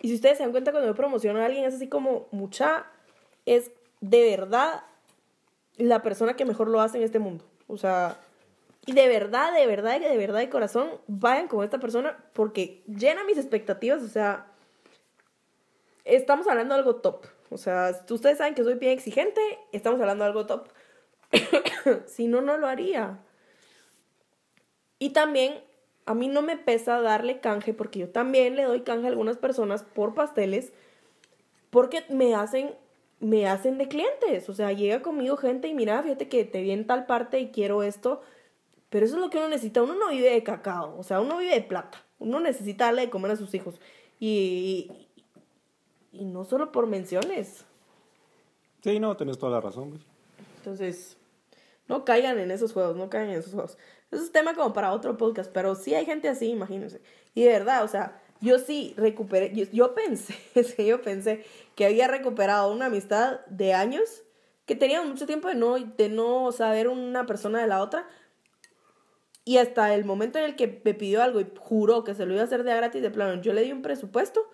Y si ustedes se dan cuenta cuando yo promociono a alguien es así como mucha, es de verdad la persona que mejor lo hace en este mundo. O sea, y de verdad, de verdad, de verdad, de corazón, vayan con esta persona porque llena mis expectativas. O sea, estamos hablando de algo top. O sea, ustedes saben que soy bien exigente, estamos hablando de algo top. si no, no lo haría. Y también, a mí no me pesa darle canje porque yo también le doy canje a algunas personas por pasteles porque me hacen me hacen de clientes, o sea, llega conmigo gente y mira, fíjate que te vi en tal parte y quiero esto, pero eso es lo que uno necesita, uno no vive de cacao, o sea, uno vive de plata, uno necesita darle de comer a sus hijos. Y, y no solo por menciones, Sí, no, tenés toda la razón. entonces, no caigan en esos juegos, no caigan en esos juegos. Eso es tema como para otro podcast, pero sí hay gente así, imagínense. Y de verdad, o sea, yo sí recuperé, yo, yo pensé, yo pensé que había recuperado una amistad de años, que teníamos mucho tiempo de no, de no saber una persona de la otra. Y hasta el momento en el que me pidió algo y juró que se lo iba a hacer de gratis, de plano, yo le di un presupuesto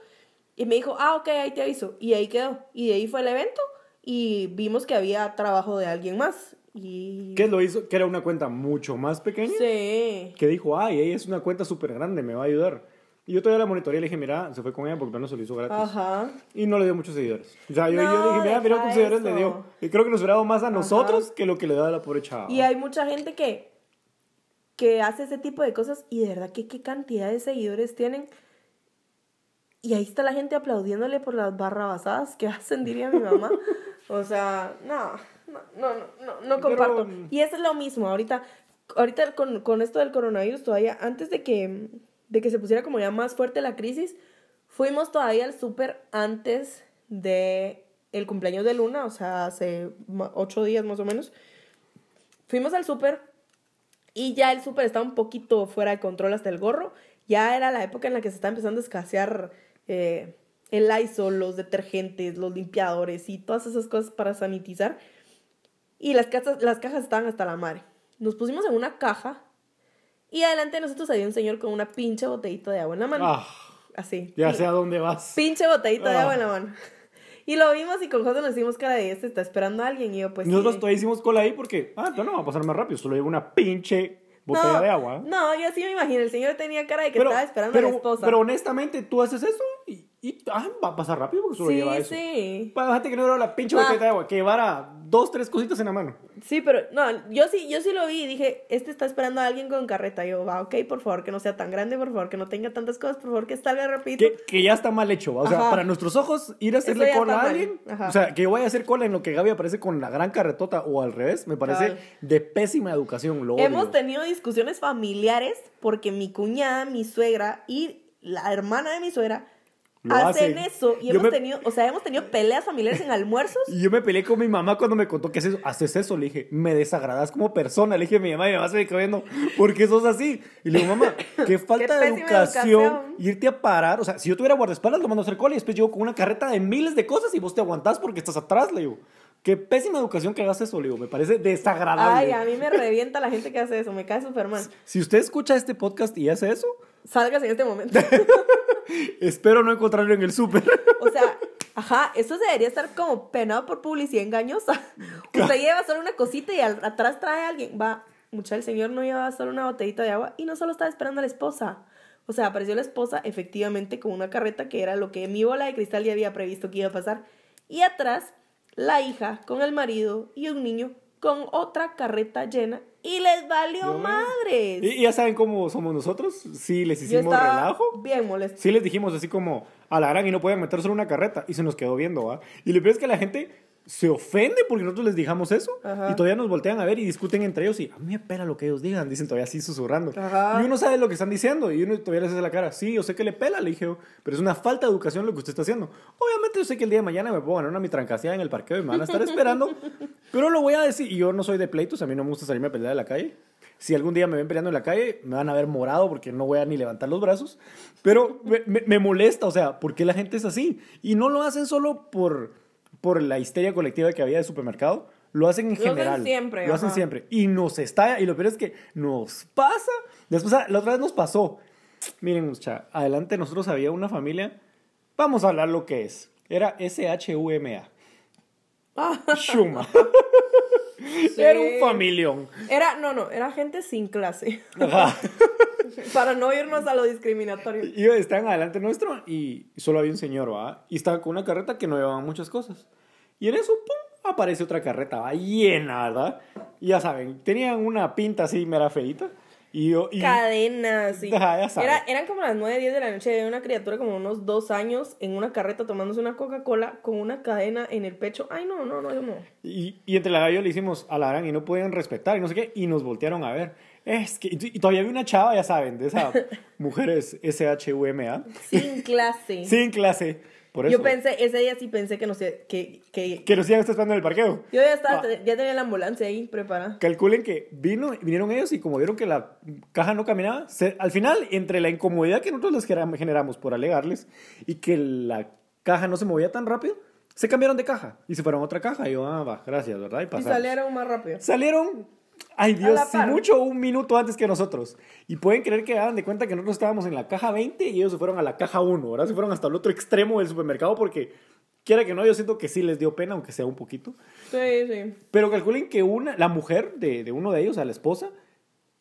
y me dijo, ah, ok, ahí te aviso. Y ahí quedó. Y de ahí fue el evento y vimos que había trabajo de alguien más. Y... ¿Qué lo hizo? Que era una cuenta mucho más pequeña. Sí. Que dijo, ay, ella es una cuenta súper grande, me va a ayudar. Y yo todavía la monitoreé y le dije, mira, se fue con ella porque no se lo hizo gratis. Ajá. Y no le dio muchos seguidores. O sea, yo, No, yo dije, mira, mira deja cuántos seguidores le dio. Y creo que nos hubiera dado más a nosotros que lo que le da a la pobre chava. Y hay mucha gente que, que hace ese tipo de cosas y de verdad que qué cantidad de seguidores tienen. Y ahí está la gente aplaudiéndole por las barrabasadas que hacen, diría mi mamá. O sea, no, no, no, no, no comparto. Pero- Y es lo mismo, ahorita, ahorita con, con esto del coronavirus todavía, antes de que, de que se pusiera como ya más fuerte la crisis, fuimos todavía al súper antes de el cumpleaños de Luna, o sea, hace ocho días más o menos. Fuimos al súper y ya el súper estaba un poquito fuera de control hasta el gorro. Ya era la época en la que se está empezando a escasear eh, el Lysol, los detergentes, los limpiadores y todas esas cosas para sanitizar. Y las, casas, las cajas estaban hasta la madre. Nos pusimos en una caja y adelante de nosotros había un señor con una pinche botellita de agua en la mano. Ah, Así. ya sé a dónde vas. Pinche botellita de Ah. agua en la mano. Y lo vimos y con José nos hicimos cara de este, está esperando a alguien. Y yo, pues. Nosotros sí. todavía hicimos cola ahí porque, ah, entonces no va a pasar más rápido, solo llevo una pinche botella no, de agua. No, yo sí me imagino. El señor tenía cara de que pero, estaba esperando pero, a la esposa. pero honestamente, tú haces eso y, ah, va a pasar rápido porque solo sí, lleva eso. sí. Que no llevara la pinche botella de agua, que llevara dos, tres cositas en la mano. Sí, pero no, yo sí, yo sí lo vi y dije, este está esperando a alguien con carreta. Yo, va, ok, por favor, que no sea tan grande, por favor, que no tenga tantas cosas, por favor, que salga rapidito. Que, que ya está mal hecho. ¿va? O sea, Ajá. para nuestros ojos, ir a hacerle cola a alguien. O sea, que yo vaya a hacer cola en lo que Gaby aparece con la gran carretota o al revés, me parece Cabal. de pésima educación. Lo Hemos odio. tenido discusiones familiares porque mi cuñada, mi suegra y la hermana de mi suegra Lo hacen, hacen. eso. Y Yo hemos me- tenido, o sea, hemos tenido peleas familiares en almuerzos. Y yo me peleé con mi mamá cuando me contó que haces, haces eso. Le dije, me desagradas como persona. Le dije a mi mamá y mi mamá se me quedó viendo, ¿por qué sos así? Y le digo, mamá, qué falta de pésima educación, educación. irte a parar. O sea, si yo tuviera guardaespaldas, lo mando a hacer cola y después llego con una carreta de miles de cosas y vos te aguantás porque estás atrás, le digo. Qué pésima educación que hagas eso, le digo. Me parece desagradable. Ay, a mí me revienta la gente que hace eso, me cae súper mal. Si usted escucha este podcast y hace eso, Salgas en este momento. espero no encontrarlo en el súper. O sea, ajá, eso debería estar como penado por publicidad engañosa. Usted lleva solo una cosita y al- atrás trae a alguien. Va, mucha el señor no llevaba solo una botellita de agua y no solo estaba esperando a la esposa. O sea, apareció la esposa efectivamente con una carreta que era lo que mi bola de cristal ya había previsto que iba a pasar. Y atrás, la hija con el marido y un niño con otra carreta llena y les valió Yo, madres. Y, y ya saben cómo somos nosotros. Sí, les hicimos relajo. bien molesta. Sí les dijimos así como a la gran y no pueden meter solo una carreta y se nos quedó viendo, ¿va? Y lo peor es que la gente se ofende porque nosotros les dijamos eso Ajá. y todavía nos voltean a ver y discuten entre ellos y a mí me pela lo que ellos digan, dicen todavía así susurrando. Ajá. Y uno sabe lo que están diciendo y uno todavía les hace la cara, sí, yo sé que le pela, le dije, pero es una falta de educación lo que usted está haciendo. Obviamente yo sé que el día de mañana me puedo ganar una mitrancaseada en el parqueo y me van a estar esperando, pero lo voy a decir, y yo no soy de pleitos, a mí no me gusta salirme a pelear de la calle. Si algún día me ven peleando en la calle, me van a ver morado porque no voy a ni levantar los brazos. Pero me, me- me molesta, o sea, ¿por qué la gente es así? Y no lo hacen solo por, por la histeria colectiva que había de supermercado. Lo hacen en Lo hacen general. siempre, Lo hacen ajá. siempre. Y nos está, y lo peor es que nos pasa. Después, ah, la otra vez nos pasó. Miren, mucha, adelante nosotros había una familia. Vamos a hablar lo que es. Era S-H-U-M-A. Shuma. Era un familión. Era, no, no, era gente sin clase. Ajá. Para no irnos a lo discriminatorio. Y estaban adelante nuestro y solo había un señor, ¿va? Y estaba con una carreta que no llevaba muchas cosas. Y en eso, ¡pum! aparece otra carreta, ¿va? Llena, ¿verdad? Y ya saben, tenían una pinta así mera feita. Y y, Cadenas, sí. Ajá, ya sabes. Era, eran como las 9, 10 de la noche. Había una criatura como unos dos años en una carreta tomándose una Coca-Cola con una cadena en el pecho. Ay, no, no, no, yo no. y, y entre la gallo le hicimos a la gran y no podían respetar y no sé qué. Y nos voltearon a ver. Es que, y todavía había una chava, ya saben, de esa mujeres S-H-U-M-A. Sin clase. Sin clase. Por eso. Yo pensé, ese día sí pensé que no sé, que, que Que nos iban esperando en el parqueo. yo ya estaba, Ah. ya tenía la ambulancia ahí preparada. Calculen que vino, vinieron ellos y como vieron que la caja no caminaba, se- al final, entre la incomodidad que nosotros les genera- generamos por alegarles y que la caja no se movía tan rápido, se cambiaron de caja y se fueron a otra caja. Y yo, ah, va, gracias, ¿verdad? Y salieron más rápido. Salieron, ay Dios, si mucho, un minuto antes que nosotros. Y pueden creer que hagan de cuenta que nosotros estábamos en la caja 20 y ellos se fueron a la caja 1, ¿verdad? Se fueron hasta el otro extremo del supermercado porque, quiera que no, yo siento que sí les dio pena, aunque sea un poquito. Sí, sí. Pero calculen que una, la mujer de, de uno de ellos, a la esposa,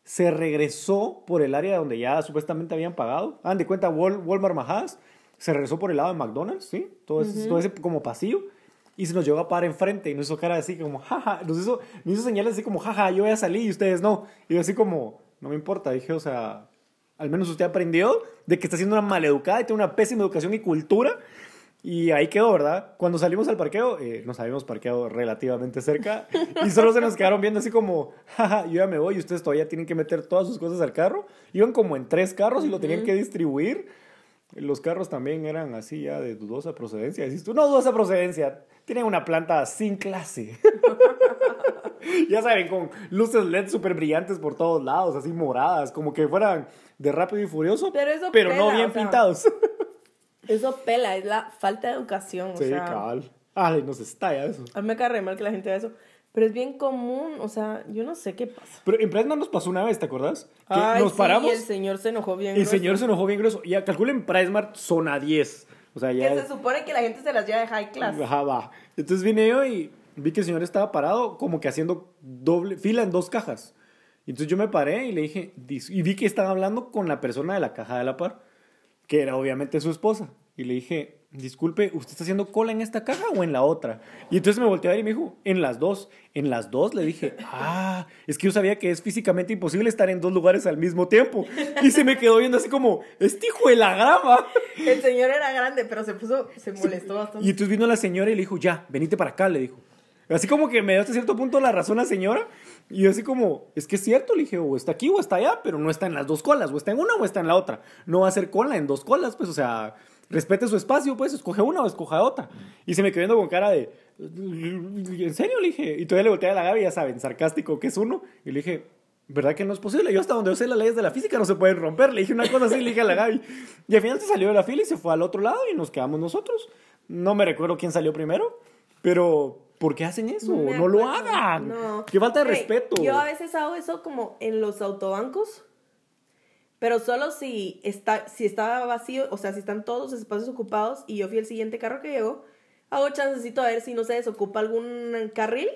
se regresó por el área donde ya supuestamente habían pagado. Hagan de cuenta Wal- Walmart Majas, se regresó por el lado de McDonald's, ¿sí? Todo ese, todo ese como pasillo. Y se nos llegó a parar enfrente y nos hizo cara así como, jaja, nos hizo, nos hizo señales así como, jaja, yo ya salí y ustedes no. Y yo así como, no me importa, dije, o sea, al menos usted aprendió de que está siendo una maleducada y tiene una pésima educación y cultura. Y ahí quedó, ¿verdad? Cuando salimos al parqueo, eh, nos habíamos parqueado relativamente cerca y solo se nos quedaron viendo así como, jaja, yo ya me voy y ustedes todavía tienen que meter todas sus cosas al carro. Iban como en tres carros y lo tenían que distribuir. Los carros también eran así ya de dudosa procedencia. Decís tú, no dudosa procedencia, tienen una planta sin clase. ya saben, con luces LED súper brillantes por todos lados, así moradas, como que fueran de rápido y furioso, Pero eso no pela, bien o sea, pintados. Eso pela, es la falta de educación. O sí, sea, cabal. Ay, nos estalla eso. a mí me cae mal que la gente haga eso. Pero es bien común, o sea, yo no sé qué pasa. Pero en Presma nos pasó una vez, ¿te acordás? Que Ay, nos sí, paramos. y el señor se enojó bien. El grueso. señor se enojó bien grueso. Y ya calculen Pricemart zona 10. O sea, ya. Que se supone que la gente se las lleva de high class. Ajá, va. Entonces vine yo y vi que el señor estaba parado como que haciendo doble fila en dos cajas. Y entonces yo me paré y le dije, y vi que estaba hablando con la persona de la caja de la par, que era obviamente su esposa. Y le dije, disculpe, ¿usted está haciendo cola en esta caja o en la otra? Y entonces me volteé a ver y me dijo, en las dos. En las dos le dije, ah, es que yo sabía que es físicamente imposible estar en dos lugares al mismo tiempo. Y se me quedó viendo así como, este hijo de la grama. El señor era grande, pero se puso, se molestó bastante. Y entonces vino la señora y le dijo, ya, venite para acá, le dijo. Así como que me dio hasta cierto punto la razón la señora. Y yo así como, es que es cierto, le dije, o está aquí o está allá, pero no está en las dos colas, o está en una o está en la otra. No va a ser cola en dos colas, pues, o sea, respete su espacio, pues, escoge una o escoja otra. Y se me quedó viendo con cara de, ¿en serio? Le dije, y todavía le volteé a la Gaby, ya saben, sarcástico que es uno. Y le dije, ¿verdad que no es posible? Yo hasta donde yo sé las leyes de la física no se pueden romper. Le dije una cosa así, le dije a la Gaby. Y al final se salió de la fila y se fue al otro lado y nos quedamos nosotros. No me recuerdo quién salió primero, pero ¿por qué hacen eso? No, lo hagan. No. Qué falta de respeto. Yo a veces hago eso como en los autobancos, pero solo si está, si está vacío, o sea, si están todos los espacios ocupados y yo fui el siguiente carro que llegó, hago chancecito a ver si no se desocupa algún carril.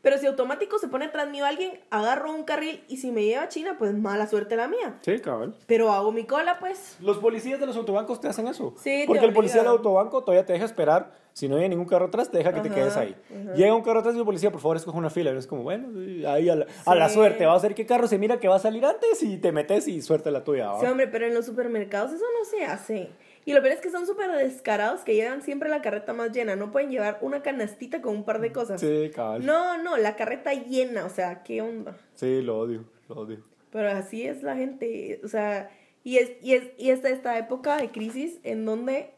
Pero si automático se pone atrás mío alguien, agarro un carril y si me lleva a China, pues mala suerte la mía. Sí, cabal. Pero hago mi cola, pues. Los policías de los autobancos te hacen eso. Sí, te Porque el policía del autobanco todavía te deja esperar. Si no hay ningún carro atrás, te deja que te quedes ahí. ajá. Llega un carro atrás y el policía, por favor, escoge una fila. Y es como, bueno, ahí a la, a la suerte. Va a ser qué carro se mira que va a salir antes y te metes y suerte la tuya. ¿va? Sí, hombre, pero en los supermercados eso no se hace. Y lo peor es que son súper descarados que llevan siempre la carreta más llena. No pueden llevar una canastita con un par de cosas. Sí, cabal. No, no, la carreta llena. O sea, ¿qué onda? Sí, lo odio, lo odio. Pero así es la gente. O sea, y, es, y, es, y esta esta época de crisis en donde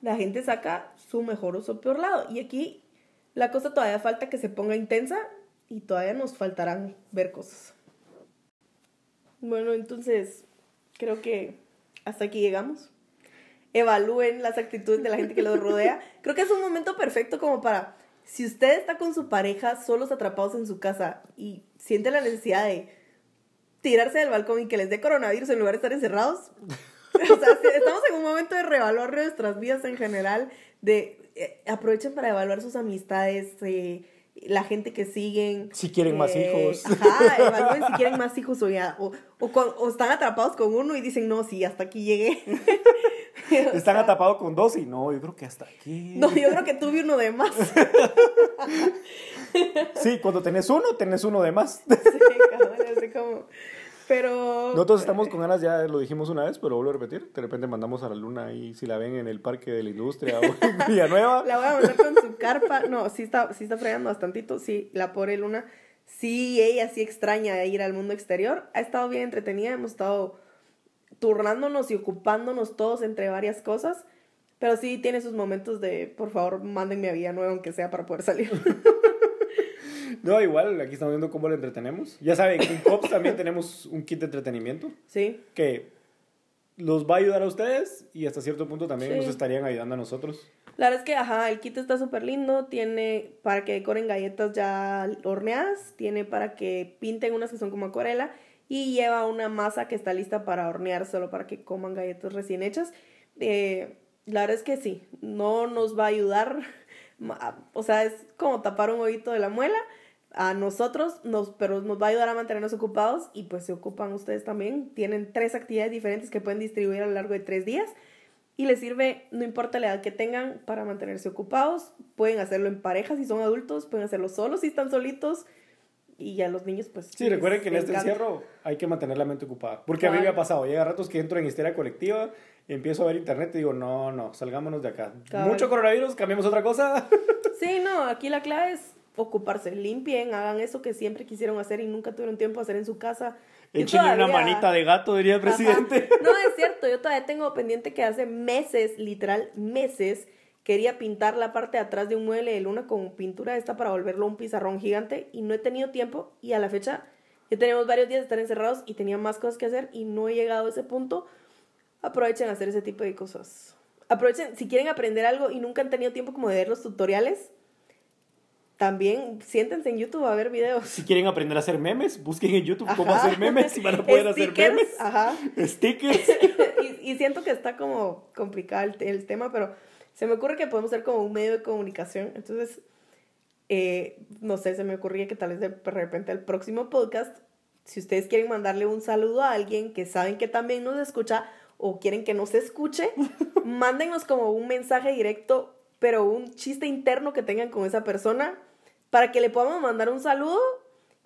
la gente saca su mejor o su peor lado. Y aquí la cosa todavía falta que se ponga intensa y todavía nos faltarán ver cosas. Bueno, entonces creo que hasta aquí llegamos. Evalúen las actitudes de la gente que los rodea. Creo que es un momento perfecto como para, si usted está con su pareja solos atrapados en su casa y siente la necesidad de tirarse del balcón y que les dé coronavirus en lugar de estar encerrados. O sea, estamos en un momento de reevaluar nuestras vidas en general, de eh, aprovechen para evaluar sus amistades, eh, la gente que siguen. Si quieren más eh, hijos. Ajá, evalúen si quieren más hijos o ya, o, o, con- o están atrapados con uno y dicen, no, sí, hasta aquí llegué. Están sea, atapados con dos y no, yo creo que hasta aquí. No, yo creo que tuve uno de más. Sí, cuando tenés uno, tenés uno de más. Sí, cabrón, así como... Pero... Nosotros estamos con ganas, ya lo dijimos una vez, pero vuelvo a repetir. De repente mandamos a la luna ahí, si la ven en el Parque de la Industria o en Villanueva. La voy a mandar con su carpa. No, sí está, sí está fregando bastantito. Sí, la pobre Luna. Sí, ella sí extraña ir al mundo exterior. Ha estado bien entretenida. Hemos estado turnándonos y ocupándonos todos entre varias cosas. Pero sí tiene sus momentos de, por favor, mándenme a Villanueva, aunque sea para poder salir. No, igual, aquí estamos viendo cómo lo entretenemos. Ya saben, en COPS también tenemos un kit de entretenimiento sí. que los va a ayudar a ustedes y hasta cierto punto también Sí. nos estarían ayudando a nosotros. La verdad es que, ajá, el kit está súper lindo. Tiene para que decoren galletas ya horneadas. Tiene para que pinten unas que son como acuarela. Y lleva una masa que está lista para hornear solo para que coman galletas recién hechas. Eh, la verdad es que sí, no nos va a ayudar. O sea, es como tapar un huevito de la muela a nosotros, nos, pero nos va a ayudar a mantenernos ocupados y pues se ocupan ustedes también. Tienen tres actividades diferentes que pueden distribuir a lo largo de tres días y les sirve, no importa la edad que tengan, para mantenerse ocupados. Pueden hacerlo en pareja si son adultos, pueden hacerlo solos si están solitos. y ya los niños pues... Sí, recuerden que en este encanta. encierro hay que mantener la mente ocupada. Porque a mí me ha pasado, llega ratos que entro en histeria colectiva empiezo a ver internet y digo, no, no, salgámonos de acá. Cabal. Mucho coronavirus, cambiemos otra cosa. Sí, no, aquí la clave es ocuparse, limpien, hagan eso que siempre quisieron hacer y nunca tuvieron tiempo de hacer en su casa. Échenle una todavía- manita de gato, diría el Ajá. presidente. No, es cierto, yo todavía tengo pendiente que hace meses, literal meses, quería pintar la parte de atrás de un mueble de luna con pintura esta para volverlo un pizarrón gigante y no he tenido tiempo y a la fecha ya tenemos varios días de estar encerrados y tenía más cosas que hacer y no he llegado a ese punto. Aprovechen a hacer ese tipo de cosas. Aprovechen, si quieren aprender algo y nunca han tenido tiempo como de ver los tutoriales, también siéntense en YouTube a ver videos. Si quieren aprender a hacer memes, busquen en YouTube cómo hacer memes y van a poder hacer memes. Ajá. Stickers. y, y siento que está como complicado el, el tema, pero se me ocurre que podemos ser como un medio de comunicación. Entonces, eh, no sé, se me ocurría que tal vez de repente el próximo podcast, si ustedes quieren mandarle un saludo a alguien que saben que también nos escucha o quieren que nos escuche, mándenos como un mensaje directo, pero un chiste interno que tengan con esa persona para que le podamos mandar un saludo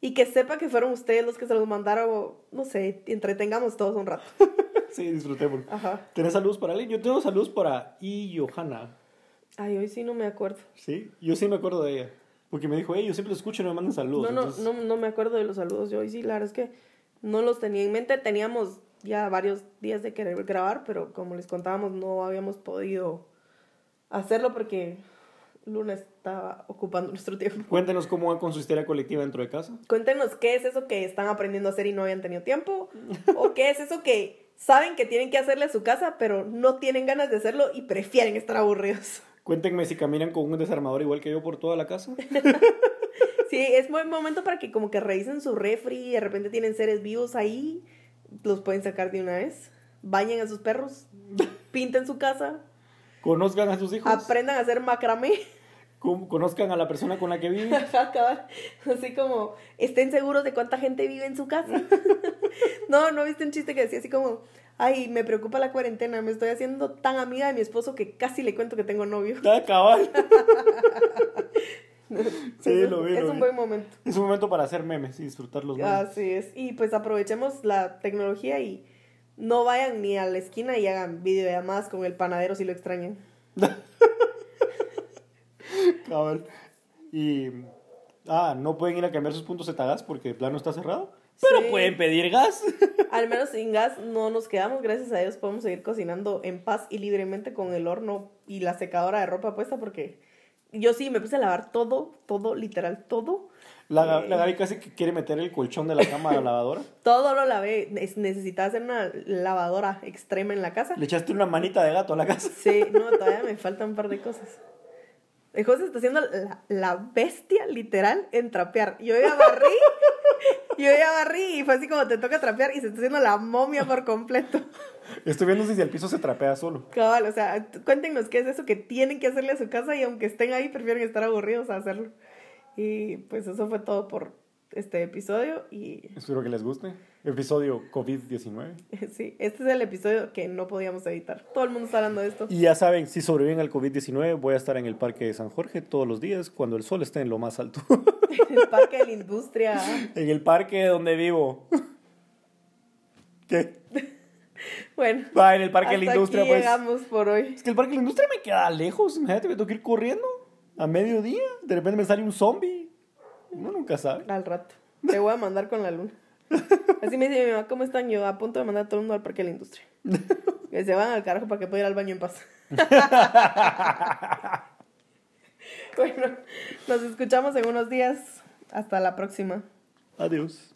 y que sepa que fueron ustedes los que se los mandaron, o, no sé, entretengamos todos un rato. Sí, disfrutemos. Ajá. ¿Tenés saludos para alguien? Yo tengo saludos para I. Johanna. Ay, hoy sí no me acuerdo. Sí, yo sí me acuerdo de ella. Porque me dijo, hey, yo siempre lo escucho y no me mandan saludos. No, no, Entonces, no, no me acuerdo de los saludos. Yo hoy sí, la verdad es que no los tenía en mente. Teníamos ya varios días de querer grabar, pero como les contábamos, no habíamos podido hacerlo porque Luna estaba ocupando nuestro tiempo. Cuéntenos cómo van con su histeria colectiva dentro de casa. Cuéntenos qué es eso que están aprendiendo a hacer y no habían tenido tiempo. o qué es eso que saben que tienen que hacerle a su casa, pero no tienen ganas de hacerlo y prefieren estar aburridos. Cuéntenme si caminan con un desarmador igual que yo por toda la casa. Sí, es buen momento para que como que revisen su refri y de repente tienen seres vivos ahí, los pueden sacar de una vez. Bañen a sus perros, pinten su casa, Conozcan a sus hijos. aprendan a hacer macramé. Con- Conozcan a la persona con la que viven. Así como estén seguros de cuánta gente vive en su casa. no, no viste un chiste que decía así como, ay, me preocupa la cuarentena, me estoy haciendo tan amiga de mi esposo que casi le cuento que tengo novio. Ah, cabal. sí, lo vi. Es lo un vi. buen momento. Es un momento para hacer memes y disfrutar los memes. Así es. Y pues aprovechemos la tecnología y no vayan ni a la esquina y hagan videollamadas con el panadero si lo extrañan. Cabal. Y. Ah, no pueden ir a cambiar sus puntos de gas porque el plano está cerrado. Pero Sí. pueden pedir gas. Al menos sin gas no nos quedamos, gracias a Dios podemos seguir cocinando en paz y libremente con el horno y la secadora de ropa puesta porque yo sí me puse a lavar todo, todo, literal, todo. La, Eh. la Gaby casi que quiere meter el colchón de la cama a la lavadora. Todo lo lavé. Es- Necesitaba hacer una lavadora extrema en la casa. Le echaste una manita de gato a la casa. Sí, no, todavía me faltan un par de cosas. El José está haciendo la, la bestia literal en trapear. Yo ya barrí, yo ya barrí y fue así como te toca trapear y se está haciendo la momia por completo. Estoy viendo si el piso se trapea solo. Cabal, o sea, cuéntenos qué es eso que tienen que hacerle a su casa y aunque estén ahí prefieren estar aburridos a hacerlo. Y pues eso fue todo por este episodio y Espero que les guste. Episodio COVID-19. sí, este es el episodio que no podíamos editar. Todo el mundo está hablando de esto. Y ya saben, si sobreviven al COVID-19, voy a estar en el Parque de San Jorge todos los días cuando el sol esté en lo más alto. El parque de la industria. en el parque donde vivo. ¿Qué? Bueno. Ah, en el Parque de la Industria, aquí pues. llegamos por hoy. Es que el Parque de la Industria me queda lejos. Imagínate, me tengo que ir corriendo a mediodía. De repente me sale un zombie. Uno nunca sabe. Al rato. Te voy a mandar con la luna. Así me dice mi mamá, ¿cómo están? Yo a punto de mandar a todo el mundo al parque de la industria. Que se van al carajo para que pueda ir al baño en paz. bueno, nos escuchamos en unos días. Hasta la próxima. Adiós.